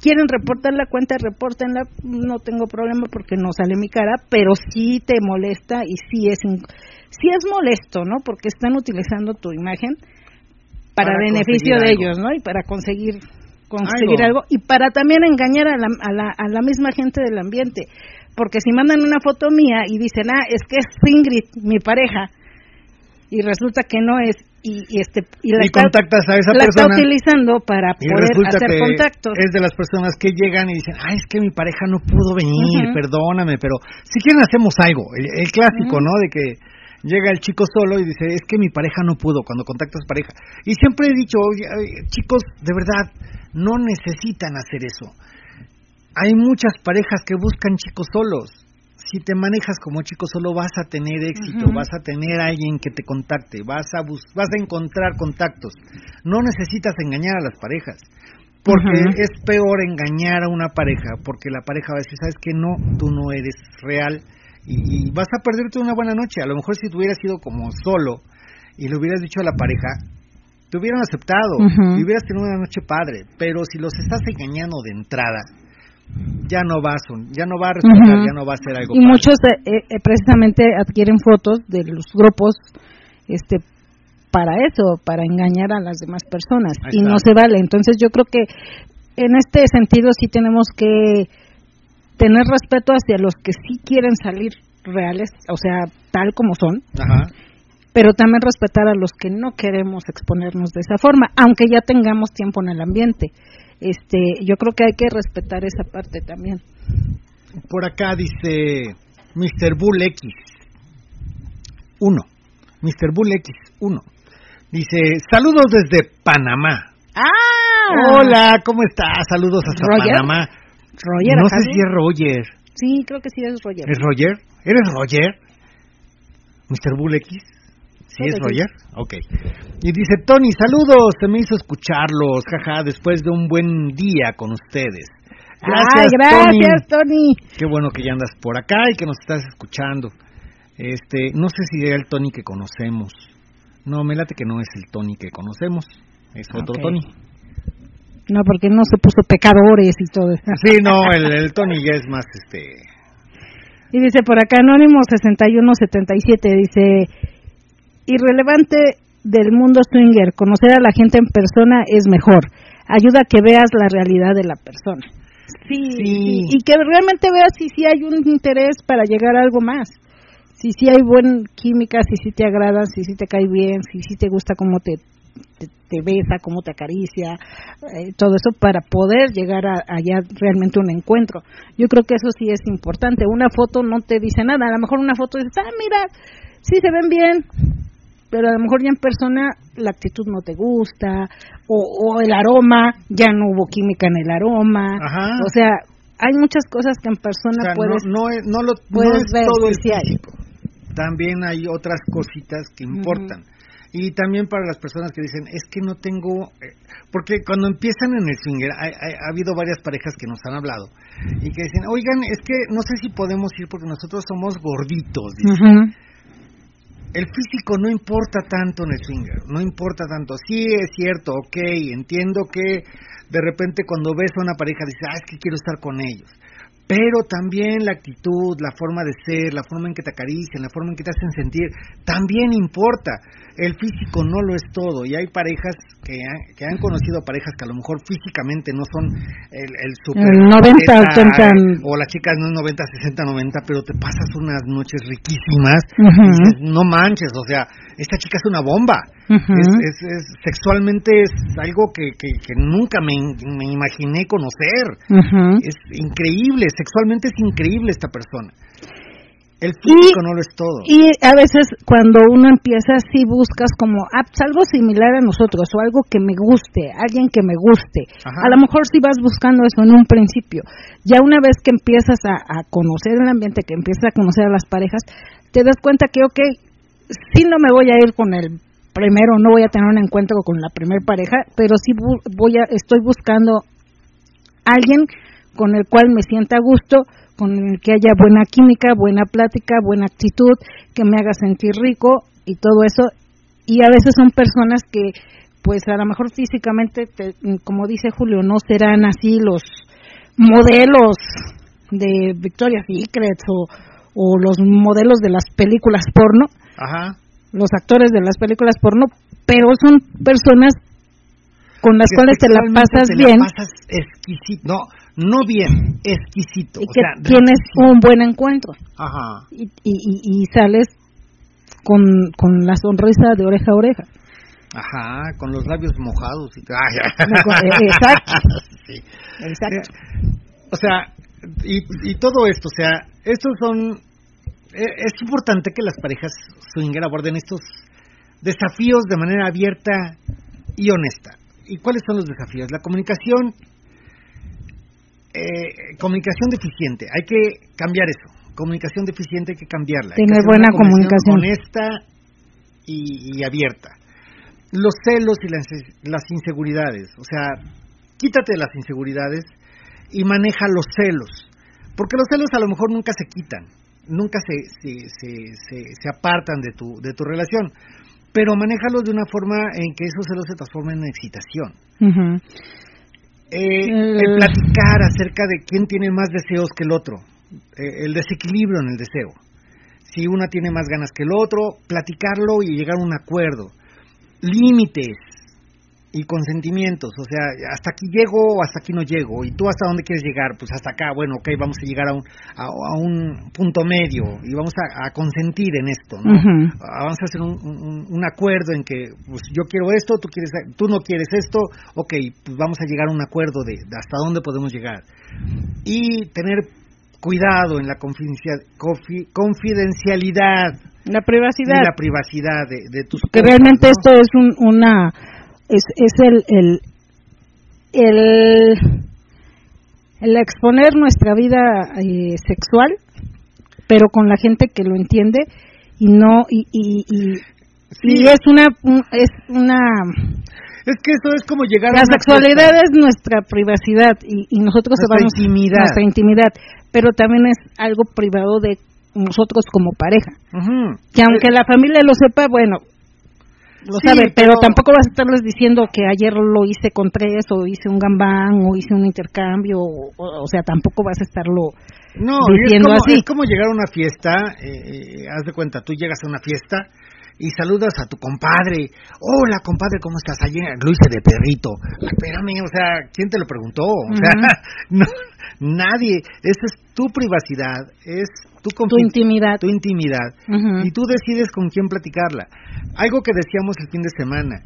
quieren reportar la cuenta, repórtenla, no tengo problema porque no sale mi cara, pero sí te molesta y sí es sí es molesto, ¿no? Porque están utilizando tu imagen para, beneficio de ellos, ¿no? Y para conseguir conseguir algo. y para también engañar a la, a la, a la misma gente del ambiente, porque si mandan una foto mía y dicen, "Ah, es que es Ingrid, mi pareja." Y resulta que no es y, este y la, está, contactas a esa la está utilizando para poder hacer contactos. Es de las personas que llegan y dicen, ay, es que mi pareja no pudo venir, perdóname, pero si quieren hacemos algo. El, clásico, ¿no? De que llega el chico solo y dice, es que mi pareja no pudo cuando contactas pareja. Y siempre he dicho, chicos, de verdad, no necesitan hacer eso. Hay muchas parejas que buscan chicos solos si te manejas como chico solo vas a tener éxito, vas a tener alguien que te contacte, vas a vas a encontrar contactos. No necesitas engañar a las parejas, porque es peor engañar a una pareja, porque la pareja va a decir, sabes que no, tú no eres real y, vas a perderte una buena noche. A lo mejor si tú hubieras sido como solo y le hubieras dicho a la pareja, te hubieran aceptado y hubieras tenido una noche padre, pero si los estás engañando de entrada, ya no va a ya no va a ya no va a ser algo. Y muchos eh, eh, precisamente adquieren fotos de los grupos, este, para eso, para engañar a las demás personas y no se vale. Entonces yo creo que en este sentido sí tenemos que tener respeto hacia los que sí quieren salir reales, o sea, tal como son, Ajá. pero también respetar a los que no queremos exponernos de esa forma, aunque ya tengamos tiempo en el ambiente. Este, yo creo que hay que respetar esa parte también. Por acá dice Mr. Bull X 1. Mr. Bull X 1. Dice, saludos desde Panamá. ¡Ah! Hola, ¿cómo estás? Saludos hasta ¿Roger? Panamá. Roger, no sé si es Roger. Sí, creo que sí es Roger. ¿Es Roger? ¿Eres Roger? ¿Mr. Bull X? ¿Sí es Roger? Ok. Y dice, Tony, saludos, se me hizo escucharlos, jaja, después de un buen día con ustedes. Ay, gracias, Tony. Qué bueno que ya andas por acá y que nos estás escuchando. Este, no sé si era el Tony que conocemos. No, me late que no es el Tony que conocemos. Es otro. Tony. No, porque no se puso pecadores y todo eso. <laughs> Sí, no, el, el Tony ya es más, este... Y dice por acá Anónimo 6177, dice, irrelevante del mundo swinger, conocer a la gente en persona es mejor, ayuda a que veas la realidad de la persona. Sí, y que realmente veas si sí hay un interés para llegar a algo más. Si sí hay buena química, si sí te agrada, si sí te cae bien, si sí te gusta cómo te, te, te besa, cómo te acaricia, eh, todo eso para poder llegar a allá realmente un encuentro. Yo creo que eso sí es importante. Una foto no te dice nada. A lo mejor una foto dices, ah, mira, sí se ven bien, pero a lo mejor ya en persona la actitud no te gusta, o, o el aroma, ya no hubo química en el aroma. Ajá. O sea, hay muchas cosas que en O persona sea, puedes... no, no, es- no, lo, no puedes es ver todo el físico. También hay otras cositas que importan. Y también para las personas que dicen, es que no tengo... eh, porque cuando empiezan en el swinger, ha habido varias parejas que nos han hablado y que dicen, oigan, es que no sé si podemos ir porque nosotros somos gorditos. dicen. El físico no importa tanto en el swinger, no importa tanto. Sí, es cierto, ok, entiendo que de repente cuando ves a una pareja dices, ah, es que quiero estar con ellos. Pero también la actitud, la forma de ser, la forma en que te acarician, la forma en que te hacen sentir, también importa. El físico no lo es todo. Y hay parejas que han, que han conocido parejas que a lo mejor físicamente no son el, el super El 90, atleta, 80. o la chica no es 90, 60, 90, pero te pasas unas noches riquísimas Ujú. y dices, no manches, o sea, esta chica es una bomba. Ujú. es, es, es- sexualmente es algo que, que, que nunca me, me imaginé conocer. Ujú. Es increíble, sexualmente es increíble esta persona. El físico no lo es todo. Y a veces cuando uno empieza sí buscas como ah, pues algo similar a nosotros o algo que me guste, alguien que me guste. Ajá. A lo mejor sí vas buscando eso en un principio. Ya una vez que empiezas a, a conocer el ambiente, que empiezas a conocer a las parejas, te das cuenta que, ok, sí no me voy a ir con el primero, no voy a tener un encuentro con la primer pareja, pero sí voy a, estoy buscando alguien con el cual me sienta a gusto, con el que haya buena química, buena plática, buena actitud, que me haga sentir rico y todo eso. Y a veces son personas que, pues a lo mejor físicamente, te- como dice Julio, no serán así los modelos de Victoria's Secret o los modelos de las películas porno, Ajá. Los actores de las películas porno, pero son personas con las cuales te la pasas te bien La pasas exquisito. No, no bien, exquisito. y o que sea, tienes un buen encuentro Ajá. y, y, y- y sales con, con la sonrisa de oreja a oreja. Ajá, con los labios mojados. Y... <laughs> Eh, exacto. <laughs> Sí. Exacto. O sea, y, y todo esto, o sea, estos son... eh, Es importante que las parejas swinger aborden estos desafíos de manera abierta y honesta. ¿Y cuáles son los desafíos? La comunicación, eh, comunicación deficiente, hay que cambiar eso. Comunicación deficiente hay que cambiarla. Hay que Tener buena comunicación. honesta y, y abierta. Los celos y las, las inseguridades, o sea, quítate las inseguridades y maneja los celos, porque los celos a lo mejor nunca se quitan, nunca se, se, se, se, apartan de tu, de tu relación, pero manéjalos de una forma en que esos celos se transformen en excitación. Eh, Eh. el platicar acerca de quién tiene más deseos que el otro, eh, el desequilibrio en el deseo. Si una tiene más ganas que el otro, platicarlo y llegar a un acuerdo. límites y consentimientos, o sea, hasta aquí llego o hasta aquí no llego, y tú hasta dónde quieres llegar, pues hasta acá, bueno, ok, vamos a llegar a un, a, a un punto medio y vamos a, a consentir en esto, ¿no? Vamos a hacer un, un- un acuerdo en que, pues yo quiero esto, tú quieres, tú no quieres esto, ok, pues vamos a llegar a un acuerdo de, de hasta dónde podemos llegar y tener cuidado en la confidencia- confi- confidencialidad La privacidad. y la privacidad de, de tus que cosas, realmente ¿no? esto es un, una es, es el, el el el exponer nuestra vida eh, sexual pero con la gente que lo entiende y no y y, y, y es una un- es una Es que eso es como llegar a la sexualidad es nuestra privacidad y, y nosotros Nuestra vamos intimidad. nuestra intimidad pero también es algo privado de nosotros como pareja. Que aunque la familia lo sepa, bueno, lo Sí, sabe, pero, pero- tampoco vas a estarles diciendo que ayer lo hice con tres, o hice un gambán, o hice un intercambio, o, o sea, tampoco vas a estarlo No, y es diciendo como, así. es como llegar a una fiesta, eh, eh, haz de cuenta, tú llegas a una fiesta y saludas a tu compadre. Hola, compadre, ¿cómo estás? Ayer lo hice de perrito. Espérame, o sea, ¿quién te lo preguntó? O sea, <laughs> no, nadie. Esa es tu privacidad, es tu, tu intimidad. tu intimidad. Y tú decides con quién platicarla. Algo que decíamos el fin de semana.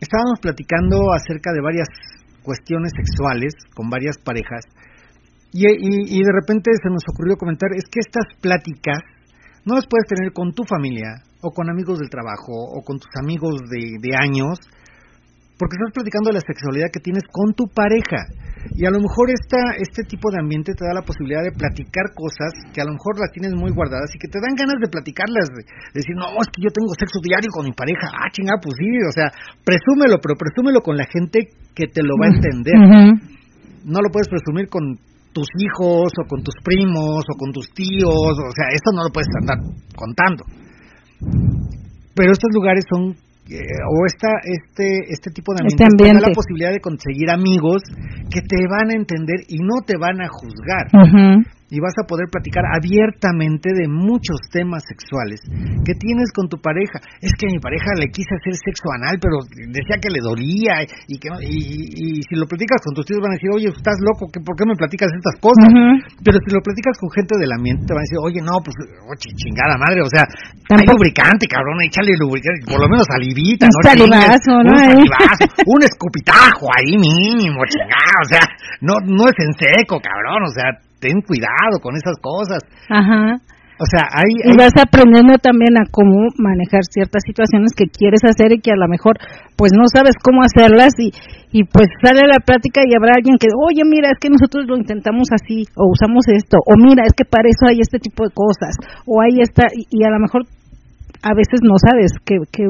Estábamos platicando acerca de varias cuestiones sexuales con varias parejas y, y- y de repente se nos ocurrió comentar, es que estas pláticas no las puedes tener con tu familia o con amigos del trabajo o con tus amigos de, de años, porque estás platicando de la sexualidad que tienes con tu pareja. Y a lo mejor esta, este tipo de ambiente te da la posibilidad de platicar cosas que a lo mejor las tienes muy guardadas y que te dan ganas de platicarlas, de decir, no, es que yo tengo sexo diario con mi pareja, ah, chinga, pues sí, o sea, presúmelo, pero presúmelo con la gente que te lo va a entender Ujú. no lo puedes presumir con tus hijos o con tus primos o con tus tíos, o sea, esto no lo puedes andar contando. Pero estos lugares son eh, o esta este este tipo de Este ambientes te da ambiente. la posibilidad de conseguir amigos que te van a entender y no te van a juzgar. Y vas a poder platicar abiertamente de muchos temas sexuales que tienes con tu pareja. Es que a mi pareja le quise hacer sexo anal, pero decía que le dolía y que no, y, y- y si lo platicas con tus tíos van a decir, oye, estás loco, ¿qué- ¿por qué me platicas estas cosas? Ujú. Pero si lo platicas con gente del ambiente te van a decir, oye, no, pues, chi- chingada madre, o sea, hay lubricante, cabrón, échale lubricante, por lo menos salivita, Un ¿no? salivazo, ¿no? Un salivazo, <laughs> un escupitajo ahí mínimo, chingada, o sea, no, no es en seco, cabrón, o sea, ten cuidado con esas cosas. Ajá. O sea, hay, Y vas aprendiendo también a cómo manejar ciertas situaciones que quieres hacer y que a lo mejor pues no sabes cómo hacerlas y, y pues sale la plática y habrá alguien que, oye, mira, es que nosotros lo intentamos así o usamos esto, o mira, es que para eso hay este tipo de cosas, o hay esta, y, y a lo mejor a veces no sabes qué, qué,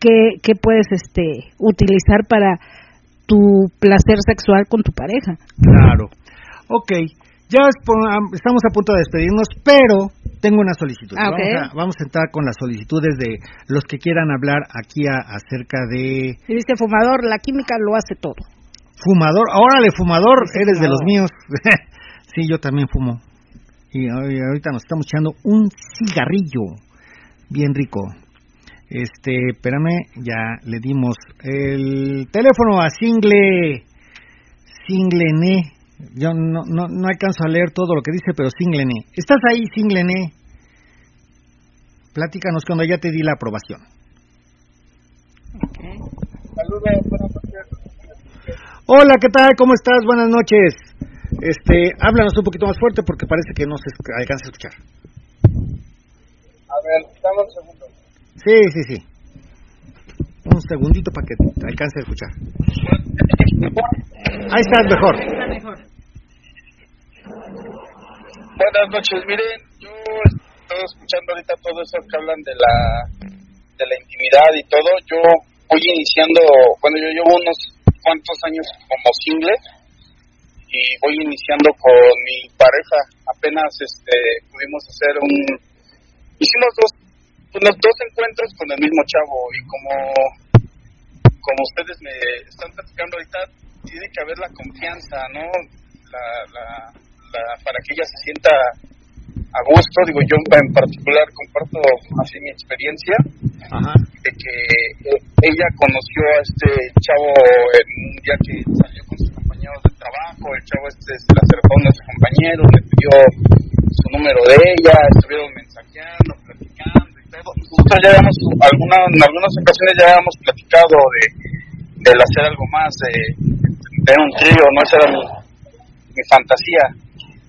qué, qué puedes este utilizar para tu placer sexual con tu pareja. Claro. Ok, ya estamos a punto de despedirnos, pero tengo una solicitud. Ah, vamos, a, vamos a entrar con las solicitudes de los que quieran hablar aquí a- acerca de Y dice fumador, la química lo hace todo. fumador. Órale, fumador, eres de los míos. <laughs> sí, yo también fumo. Y ahorita nos estamos echando un cigarrillo bien rico. Este, espérame, ya le dimos el teléfono a Single Singlene. Yo no, no, no alcanzo a leer todo lo que dice, pero Singlene. ¿Estás ahí, Singlene? Platícanos cuando ya te di la aprobación. Hola, ¿qué tal? ¿Cómo estás? Buenas noches. Este, háblanos un poquito más fuerte porque parece que no se alcanza a escuchar. A ver, dame un segundo. Sí, sí, sí. Un segundito para que te alcance a escuchar. Ahí estás mejor. Buenas noches, miren, yo estoy escuchando ahorita todo eso que hablan de la de la intimidad y todo. Yo voy iniciando, bueno, yo llevo unos cuantos años como single y voy iniciando con mi pareja. Apenas este pudimos hacer un hicimos dos unos dos encuentros con el mismo chavo y como como ustedes me están platicando ahorita tiene que haber la confianza, ¿no? La, la, para que ella se sienta a gusto. Digo, yo en particular comparto así mi experiencia Ajá. de que eh, ella conoció a este chavo en un día que salió con sus compañeros de trabajo. El chavo este se le acercó a uno de sus compañeros, le pidió su número de ella, estuvieron mensajeando, platicando y todo. Nosotros ya habíamos, alguna, en algunas ocasiones ya habíamos platicado de del hacer algo más, de tener un trío, no esa era mi, mi fantasía.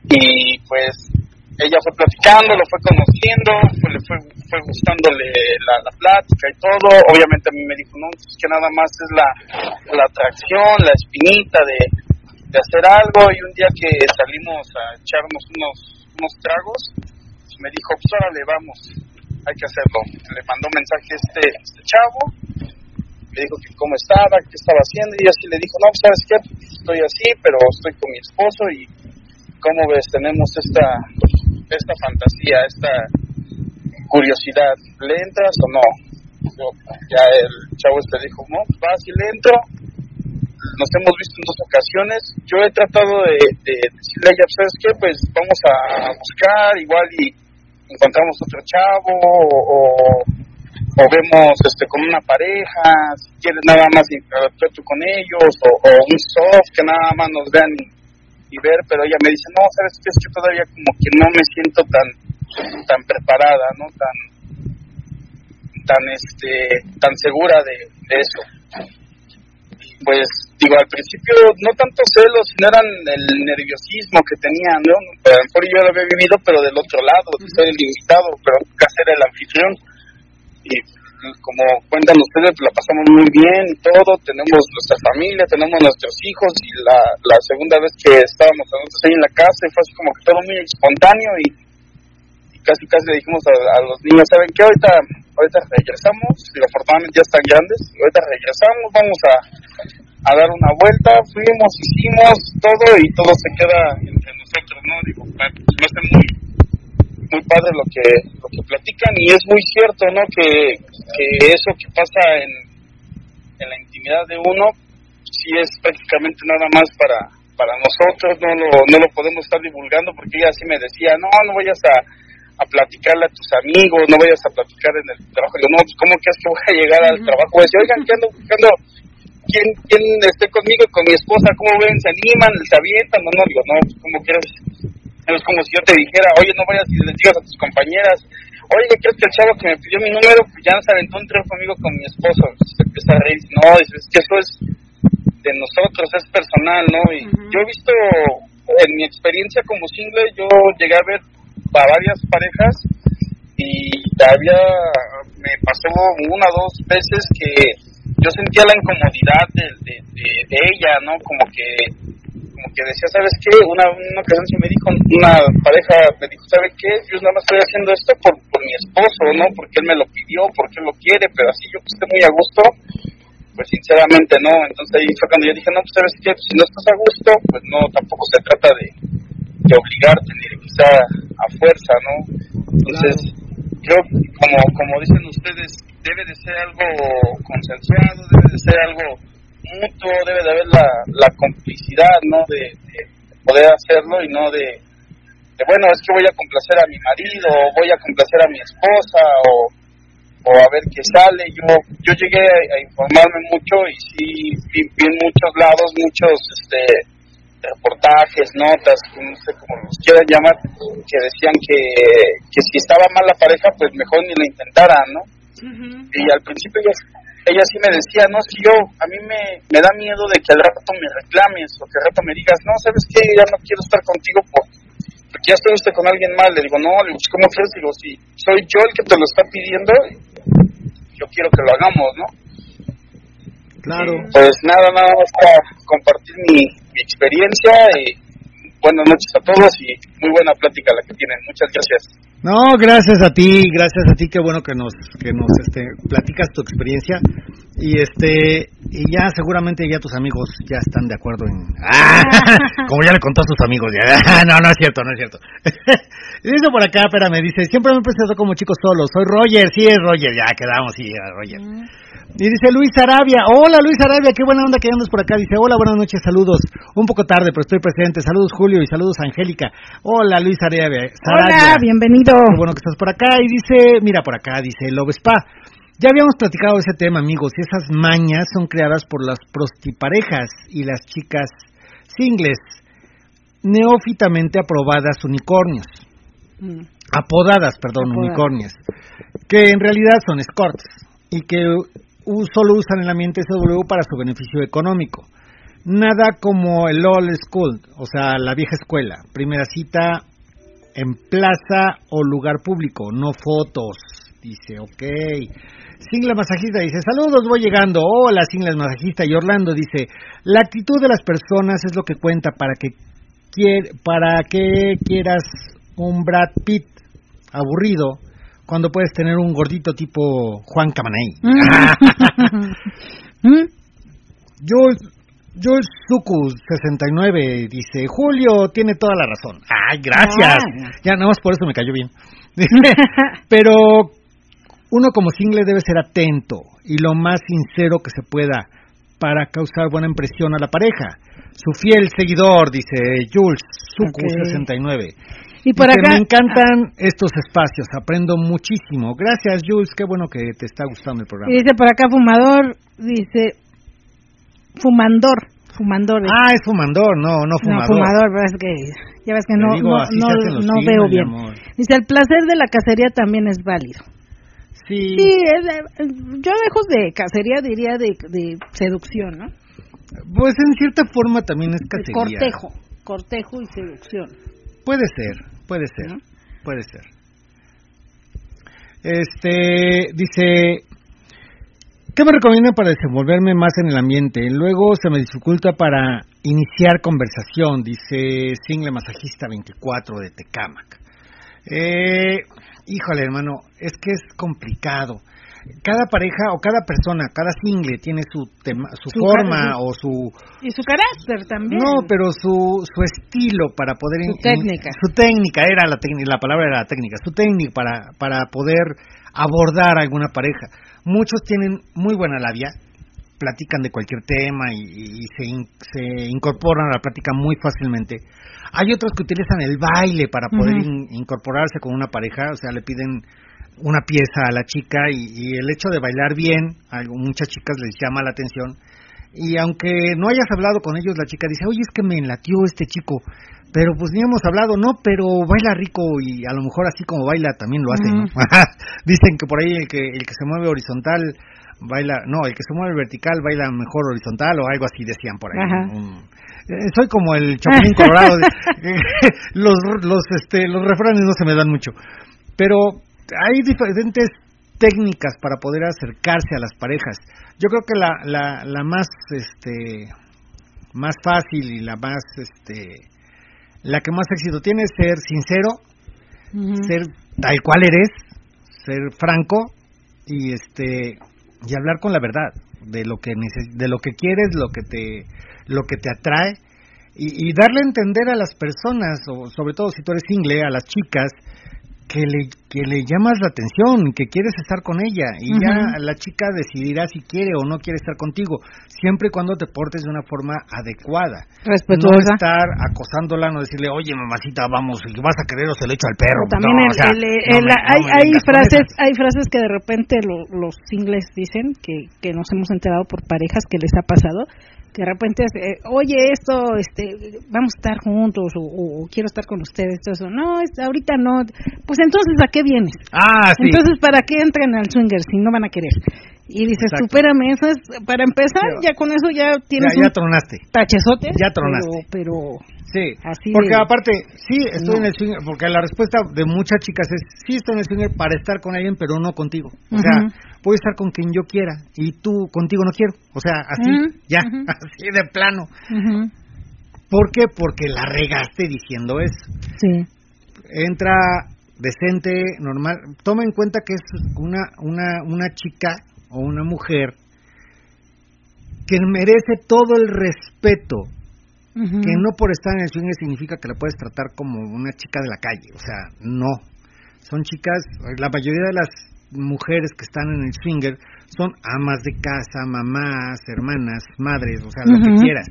Y pues ella fue platicando, lo fue conociendo, fue, le fue, fue gustándole la, la plática y todo. Obviamente a mí me dijo, no, es que nada más es la, la atracción, la espinita de, de hacer algo. Y un día que salimos a echarnos unos, unos tragos, me dijo, pues órale, vamos, hay que hacerlo. Le mandó mensaje a este, este chavo, le dijo que cómo estaba, qué estaba haciendo, y así le dijo, no, pues, sabes qué, estoy así, pero estoy con mi esposo y cómo ves, tenemos esta, esta fantasía, esta curiosidad, ¿le entras o no? Yo, ya el chavo este dijo, no, vas y le entro, nos hemos visto en dos ocasiones, yo he tratado de, de decirle a ella, ¿sabes qué? Pues vamos a buscar, igual y encontramos otro chavo, o, o vemos este con una pareja, si quieres nada más interactuar con ellos, o un soft que nada más nos vean y, y ver, pero ella me dice, no, sabes que es que todavía como que no me siento tan tan preparada, no tan tan este tan segura de, de eso. Pues digo, al principio no tanto celos, sino eran el nerviosismo que tenía, ¿no? A lo mejor yo lo había vivido, pero del otro lado, de ser el invitado, pero nunca ser el anfitrión. Y como cuentan ustedes, la pasamos muy bien todo, tenemos nuestra familia, tenemos nuestros hijos, y la, la segunda vez que estábamos nosotros ahí en la casa, fue así como que todo muy espontáneo y, casi casi le dijimos a, los niños, ¿saben qué? Ahorita, ahorita regresamos, y afortunadamente ya están grandes, ahorita regresamos, vamos a a dar una vuelta, fuimos, hicimos todo y todo se queda entre nosotros, ¿no? Digo, me hace muy, muy padre lo que, lo que platican y es muy cierto, ¿no? Que, que eso que pasa en, en la intimidad de uno, sí es prácticamente nada más para, para nosotros, no lo, no lo podemos estar divulgando porque ella sí me decía, no, no vayas a, a platicarle a tus amigos, no vayas a platicar en el trabajo. Digo, no, ¿cómo que es que voy a llegar al trabajo? Voy a decir, oigan, ¿qué ando buscando? ¿quién, quién esté conmigo con mi esposa? ¿Cómo ven? ¿Se animan? ¿Se avientan? No, no, digo, no, pues, como Es como si yo te dijera, oye, no vayas y les digas a tus compañeras, oye, ¿qué crees que el chavo que me pidió mi número, pues ya se aventó un tren conmigo con mi esposo? Entonces te empieza a reír, no, dices, es que eso es de nosotros, es personal, ¿no? Y yo he visto, en mi experiencia como single, yo llegué a ver a varias parejas y había, me pasó una o dos veces que yo sentía la incomodidad de, de, de, de ella, ¿no? Como que como que decía, ¿sabes qué? Una, una ocasión sí me dijo, una pareja me dijo, ¿sabe qué? Yo nada más estoy haciendo esto por, por mi esposo, ¿no? Porque él me lo pidió, porque él lo quiere, pero así yo que esté muy a gusto, pues sinceramente no. Entonces ahí fue cuando yo dije, no, pues ¿sabes qué? Pues, si no estás a gusto, pues no, tampoco se trata de, de obligarte, ni de quizá a fuerza, ¿no? Entonces, yo, como, como dicen ustedes, debe de ser algo consensuado, debe de ser algo mutuo, debe de haber la, la complicidad, ¿no? De, de poder hacerlo y no de, de, bueno, es que voy a complacer a mi marido, o voy a complacer a mi esposa, o, o a ver qué sale. Yo yo llegué a, a informarme mucho y sí vi, vi en muchos lados, muchos este reportajes, notas, no sé cómo los quieran llamar, que decían que, que si estaba mal la pareja, pues mejor ni lo intentaran, ¿no? Y al principio ella sí me decía, no, si yo, a mí me, me da miedo de que al rato me reclames o que al rato me digas, no, ¿sabes qué? Ya no quiero estar contigo por, porque ya estuviste con alguien mal. Le digo, no, le digo, ¿cómo crees? Digo, si soy yo el que te lo está pidiendo, yo quiero que lo hagamos, ¿no? Claro. Pues nada, nada más para compartir mi, mi experiencia y buenas noches a todos y muy buena plática la que tienen. Muchas gracias. No, gracias a ti, gracias a ti, qué bueno que nos que nos este platicas tu experiencia y este y ya seguramente ya tus amigos ya están de acuerdo en... ¡Ah! <laughs> Como ya le contó a sus amigos, ya. <laughs> No, no es cierto, no es cierto. <laughs> dice por acá, espérame, dice, siempre me he presentado como chico solo, soy Roger, sí es Roger, ya quedamos, sí, Roger. Y dice Luis Arabia, hola Luis Arabia, qué buena onda que andas por acá. Dice, hola, buenas noches, saludos. Un poco tarde, pero estoy presente. Saludos Julio y saludos Angélica. Hola Luis Arabia. Hola, bienvenido. Qué bueno que estás por acá. Y dice, mira por acá, dice Love Spa. Ya habíamos platicado ese tema, amigos, y esas mañas son creadas por las prostiparejas y las chicas singles, neófitamente aprobadas unicornios. Mm. Apodadas, perdón, Apodadas. unicornios, que en realidad son escorts y que solo usan el ambiente SW para su beneficio económico. Nada como el old school, o sea, la vieja escuela. Primera cita en plaza o lugar público, no fotos. Dice, ok. Single masajista dice, saludos, voy llegando. Hola, single masajista. Y Orlando dice, la actitud de las personas es lo que cuenta para que, para que quieras un Brad Pitt aburrido cuando puedes tener un gordito tipo Juan Camaney. <laughs> Mm. Jules, Jules Suku 69 dice, Julio tiene toda la razón. Ay, gracias. Ah. Ya nada más por eso me cayó bien. <laughs> Pero uno como single debe ser atento y lo más sincero que se pueda para causar buena impresión a la pareja. Su fiel seguidor, dice Jules Suku Ok. 69. Y por Dice, acá, Me encantan estos espacios, aprendo muchísimo. Gracias, Jules, qué bueno que te está gustando el programa. y dice por acá fumador, dice fumandor, fumandor. Ah, es fumador, no, no no, fumador. fumador, pero es que ya ves que no, digo, no, no, no veo bien. amor. Dice, el placer de la cacería también es válido. Sí, Sí, es de- yo lejos de cacería diría de, de seducción, ¿no? pues en cierta forma también es cacería. cortejo, cortejo y seducción. Puede ser, puede ser, ¿no? puede ser. Este, dice, ¿qué me recomienda para desenvolverme más en el ambiente? Luego se me dificulta para iniciar conversación, dice Single Masajista 24 de Tecámac. Eh, híjole, hermano, es que es complicado. Cada pareja o cada persona, cada single tiene su tema, su, Su forma o su Y su carácter también. no, pero su, su estilo para poder... Su in- técnica. Su técnica, era la técnica, la palabra era la técnica, su técnica para, para poder abordar a alguna pareja. Muchos tienen muy buena labia, platican de cualquier tema y, y se, in- se incorporan a la plática muy fácilmente. Hay otros que utilizan el baile para poder in- incorporarse con una pareja, o sea, le piden una pieza a la chica y, y el hecho de bailar bien, a muchas chicas les llama la atención. Y aunque no hayas hablado con ellos, la chica dice, oye, es que me enlatió este chico, pero pues ni hemos hablado, no, pero baila rico y a lo mejor así como baila también lo hace, ¿no? <laughs> Dicen que por ahí el que, el que se mueve horizontal baila, no, el que se mueve vertical baila mejor horizontal o algo así decían por ahí. Eh, soy como el <laughs> chapulín colorado, de- <laughs> los, los, este, los refranes no se me dan mucho, pero hay diferentes técnicas para poder acercarse a las parejas. Yo creo que la, la, la más este más fácil y la más este la que más éxito tiene es ser sincero, ser tal cual eres, ser franco y este y hablar con la verdad de lo que de lo que quieres, lo que te lo que te atrae y, y darle a entender a las personas o sobre todo si tú eres single a las chicas que le que le llamas la atención, que quieres estar con ella y ya la chica decidirá si quiere o no quiere estar contigo, siempre y cuando te portes de una forma adecuada. No Respetuosa. estar acosándola, no decirle, oye mamacita, vamos, si vas a querer o se lo echo al perro. También No, el- o sea, el- no el- me- no hay, me hay frases hay frases que de repente lo- los singles dicen que, que nos hemos enterado por parejas que les ha pasado que de repente eh, oye esto este vamos a estar juntos o, o- o quiero estar con ustedes todo eso no es- ahorita no pues entonces a qué vienes Ah, sí. entonces para qué entran al swinger si no van a querer y dices Exacto. supérame eso es para empezar ya con eso ya tienes ya, ya un tronaste. tachezote ya tronaste. pero, pero Sí, Así porque aparte, sí, estoy No. en el swinger, porque la respuesta de muchas chicas es, sí estoy en el swinger para estar con alguien, pero no contigo. O sea, Ujú. puedo estar con quien yo quiera y tú contigo no quiero. O sea, así, ya, <laughs> así de plano. ¿Por qué? Porque la regaste diciendo eso. sí Entra decente, normal. Toma en cuenta que es una, una, una chica o una mujer que merece todo el respeto, Que no por estar en el swinger significa que la puedes tratar como una chica de la calle, o sea, no. Son chicas, la mayoría de las mujeres que están en el swinger son amas de casa, mamás, hermanas, madres, o sea, lo Ujú. que quieras.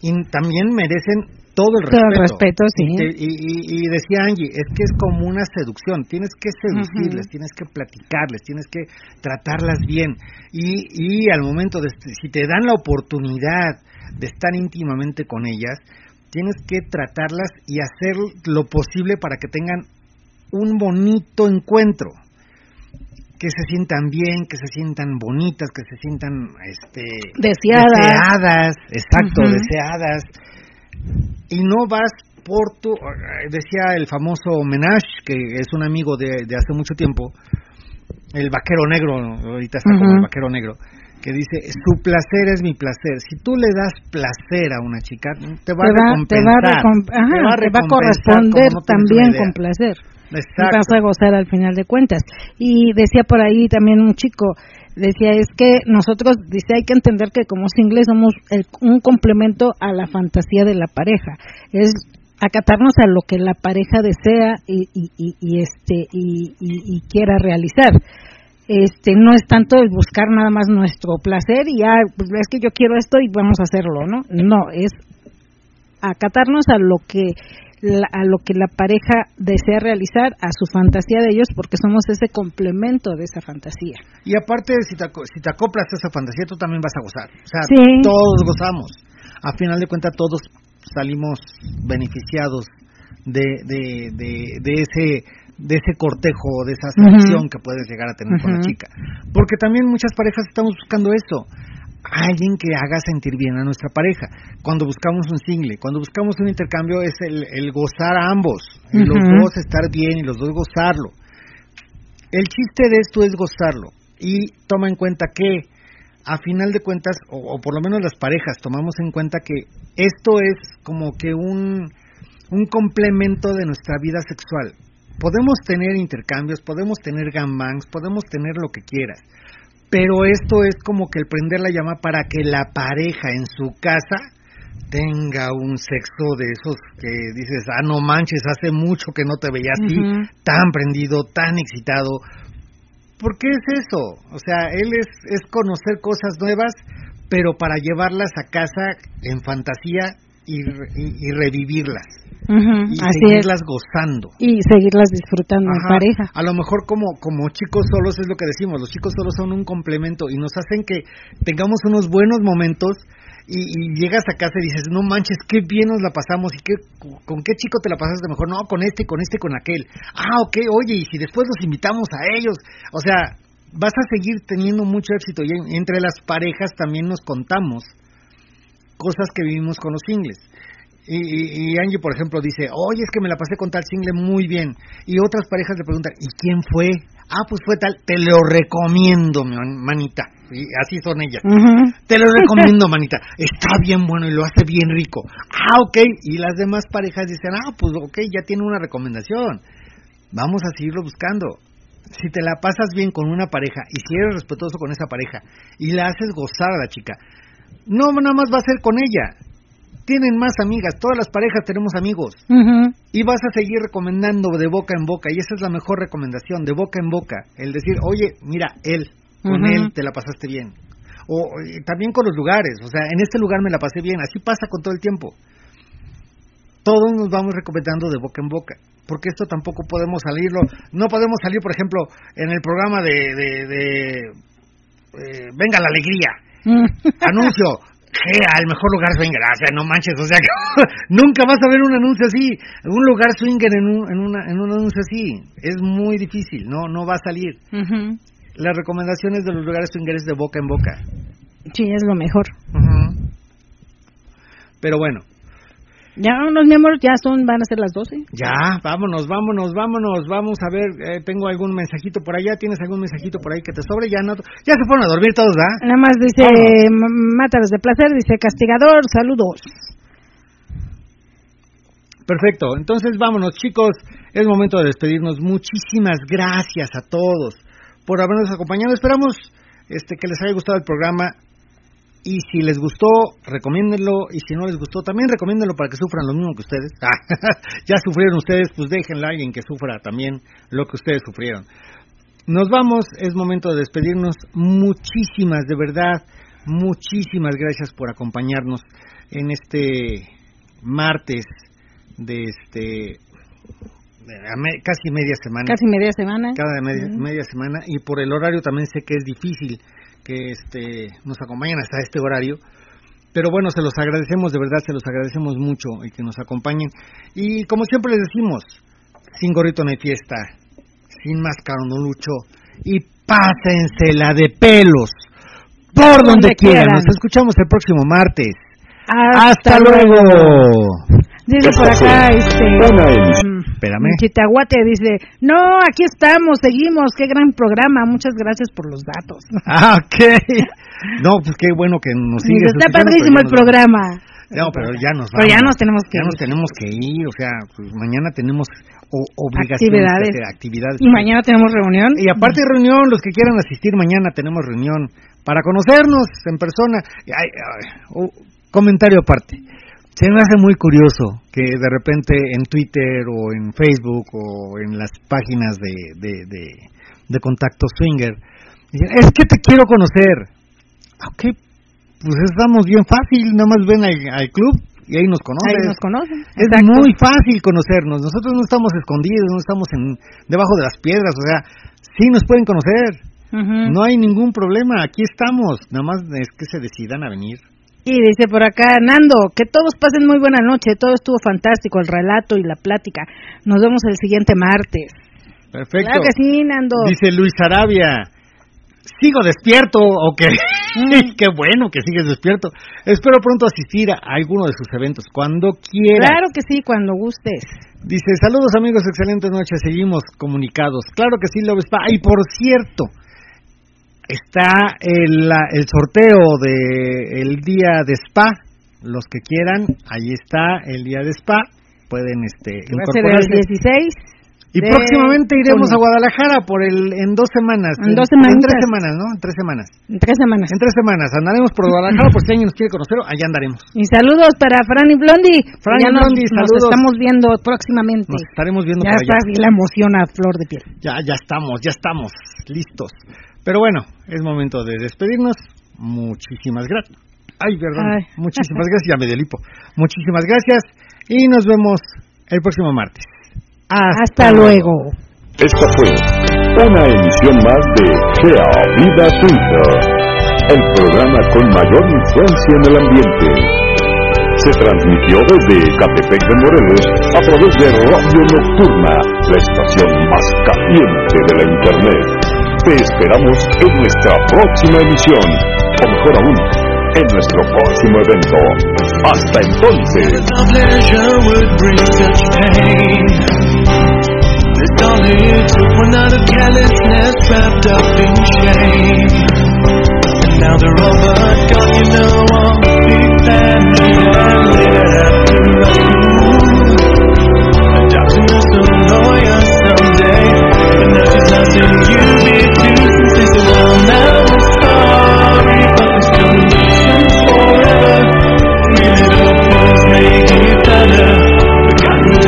Y también merecen todo el Todo respeto. el respeto, sí. Y, decía Angie, es que es como una seducción, tienes que seducirles, tienes que platicarles, tienes que tratarlas bien. Y, y al momento de, si te dan la oportunidad de estar íntimamente con ellas, tienes que tratarlas y hacer lo posible para que tengan un bonito encuentro que se sientan bien, que se sientan bonitas, que se sientan este Deseadas. deseadas, exacto, deseadas. Y no vas por tu decía el famoso Menage, que es un amigo de, de hace mucho tiempo, el vaquero negro, ahorita está como Ujú. el vaquero negro, que dice, su placer es mi placer. Si tú le das placer a una chica, te va, te a va, te va recompensar. a, recom- ajá, te va a recompensar corresponder no también con placer. Y Exacto. vas a gozar al final de cuentas. Y decía por ahí también un chico, decía, es que nosotros, dice, hay que entender que como singles somos el- un complemento a la fantasía de la pareja. Es acatarnos a lo que la pareja desea y, y, y, y, este y, y- y quiera realizar. Este no es tanto el buscar nada más nuestro placer y ah, pues es que yo quiero esto y vamos a hacerlo, ¿no? No, es acatarnos a lo que la, a lo que la pareja desea realizar, a su fantasía de ellos, porque somos ese complemento de esa fantasía. Y aparte, si te, si te acoplas a esa fantasía, tú también vas a gozar. O sea, Sí. todos gozamos. A final de cuentas, todos salimos beneficiados de, de, de, de ese de ese cortejo, de esa selección que puedes llegar a tener con la chica. Porque también muchas parejas estamos buscando eso. Alguien que haga sentir bien a nuestra pareja. Cuando buscamos un single, cuando buscamos un intercambio es el, el gozar a ambos. Y los dos estar bien y los dos gozarlo. El chiste de esto es gozarlo y toma en cuenta que a final de cuentas, o, o por lo menos las parejas, tomamos en cuenta que esto es como que un, un complemento de nuestra vida sexual. Podemos tener intercambios, podemos tener gangbangs, podemos tener lo que quieras, pero esto es como que el prender la llama para que la pareja en su casa tenga un sexo de esos que dices, ah, no manches, hace mucho que no te veía así, tan prendido, tan excitado. ¿Por qué es eso? O sea, él es, es conocer cosas nuevas, pero para llevarlas a casa en fantasía y, y, y revivirlas. Y Así es. seguirlas gozando. Y seguirlas disfrutando en pareja. A lo mejor como, como chicos solos es lo que decimos, los chicos solos son un complemento y nos hacen que tengamos unos buenos momentos y, y llegas a casa y dices, no manches, qué bien nos la pasamos y qué, con qué chico te la pasaste mejor, no, con este, con este, con aquel. Ah, ok, oye, y si después los invitamos a ellos, o sea, vas a seguir teniendo mucho éxito y en- entre las parejas también nos contamos cosas que vivimos con los singles. Y, y, y Angie, por ejemplo, dice, oye, es que me la pasé con tal single muy bien. Y otras parejas le preguntan, ¿y quién fue? Ah, pues fue tal, te lo recomiendo, mi man- manita. Y así son ellas. Te lo recomiendo, <laughs> manita. Está bien bueno y lo hace bien rico. Ah, ok. Y las demás parejas dicen, ah, pues ok, ya tiene una recomendación. Vamos a seguirlo buscando. Si te la pasas bien con una pareja y si eres respetuoso con esa pareja y la haces gozar a la chica, no nada más va a ser con ella. Tienen más amigas, todas las parejas tenemos amigos y vas a seguir recomendando de boca en boca y esa es la mejor recomendación, de boca en boca, el decir, oye, mira, él, con él te la pasaste bien. O eh, también con los lugares, o sea, en este lugar me la pasé bien, así pasa con todo el tiempo. Todos nos vamos recomendando de boca en boca, porque esto tampoco podemos salirlo, no podemos salir, por ejemplo, en el programa de, de, de, eh, Venga la Alegría. <laughs> anuncio, que al mejor lugar swinger, o sea, no manches, o sea, <laughs> nunca vas a ver un anuncio así, un lugar swinger en un, en, una, en un anuncio así, es muy difícil, no, no va a salir. Ujú. Las recomendaciones de los lugares swingers de boca en boca. Sí, es lo mejor. Ujú. Pero bueno, Ya, unos miembros ya son, van a ser las 12. ya, vámonos, vámonos, vámonos, vamos a ver, eh, tengo algún mensajito por allá, ¿tienes algún mensajito por ahí que te sobre? Ya no, ya se fueron a dormir todos, ¿verdad? Nada más dice, Vámonos. mátalos de placer, dice castigador, saludos. Perfecto, entonces vámonos chicos, es momento de despedirnos. Muchísimas gracias a todos por habernos acompañado. Esperamos este que les haya gustado el programa. Y si les gustó, recomiéndenlo. Y si no les gustó, también recomiéndenlo para que sufran lo mismo que ustedes. <laughs> ya sufrieron ustedes, pues déjenle a alguien que sufra también lo que ustedes sufrieron. Nos vamos, es momento de despedirnos. Muchísimas, de verdad, muchísimas gracias por acompañarnos en este martes de este casi media semana. Casi media semana. Cada media, media semana y por el horario también sé que es difícil que este nos acompañen hasta este horario. Pero bueno, se los agradecemos, de verdad, se los agradecemos mucho y que nos acompañen. Y como siempre les decimos, sin gorrito no hay fiesta, sin máscara no lucho, y pásensela de pelos por donde, quieran. Nos escuchamos el próximo martes. Hasta, luego. Dice por acá, este. Mm, Espérame. Chitahuate dice: No, aquí estamos, seguimos, qué gran programa, muchas gracias por los datos. <laughs> Ah, ok. No, pues qué bueno que nos sigues. Está padrísimo el programa. No, pero ya nos Pero ya nos tenemos que ya nos tenemos que ir, o sea, pues mañana tenemos obligaciones, actividades. actividades. Y mañana tenemos reunión. Y aparte de reunión, los que quieran asistir mañana tenemos reunión para conocernos en persona. Ay, ay, comentario aparte. Se me hace muy curioso que de repente en Twitter o en Facebook o en las páginas de, de, de, de contacto swinger, dicen, es que te quiero conocer. Ok, pues estamos bien fácil, nada más ven al, club y ahí nos conocen. Ahí nos conocen. Es muy fácil conocernos. Nosotros no estamos escondidos, no estamos en debajo de las piedras, o sea, sí nos pueden conocer. No hay ningún problema, aquí estamos. Nada más es que se decidan a venir. Y dice por acá, Nando, que todos pasen muy buena noche, todo estuvo fantástico, el relato y la plática. Nos vemos el siguiente martes. Perfecto. Claro que sí, Nando. Dice Luis Arabia, sigo despierto, ok. Mm. <laughs> Qué bueno que sigues despierto. Espero pronto asistir a alguno de sus eventos, cuando quiera. Claro que sí, cuando gustes. Dice, saludos amigos, excelentes noches, seguimos comunicados. Claro que sí, Love Spa. Y por cierto, está el, el sorteo de el día de spa. Los que quieran, ahí está el día de spa. Pueden este, incorporarse. el 16 y próximamente iremos a Guadalajara por el en dos semanas. En dos semanas. En tres semanas, ¿no? En tres semanas. En tres semanas. En tres semanas. Andaremos por Guadalajara por si alguien nos quiere conocer, allá andaremos. Y saludos para Fran y Blondie. Fran y Blondie, saludos. Nos estamos viendo próximamente. Nos estaremos viendo ya está la emoción a flor de piel. Ya, ya estamos, ya estamos listos. Pero bueno, es momento de despedirnos. Muchísimas gracias. Ay, perdón. Muchísimas gracias, ya me del Muchísimas gracias y nos vemos el próximo martes. Hasta, luego. Esta fue una emisión más de Gea Vida Twitter, el programa con mayor influencia en el ambiente. Se transmitió desde Catepec de Morelos a través de Radio Nocturna, la estación más caliente de la Internet. Te esperamos en nuestra próxima emisión, o mejor aún, en nuestro próximo evento. Hasta entonces. Now they're you know all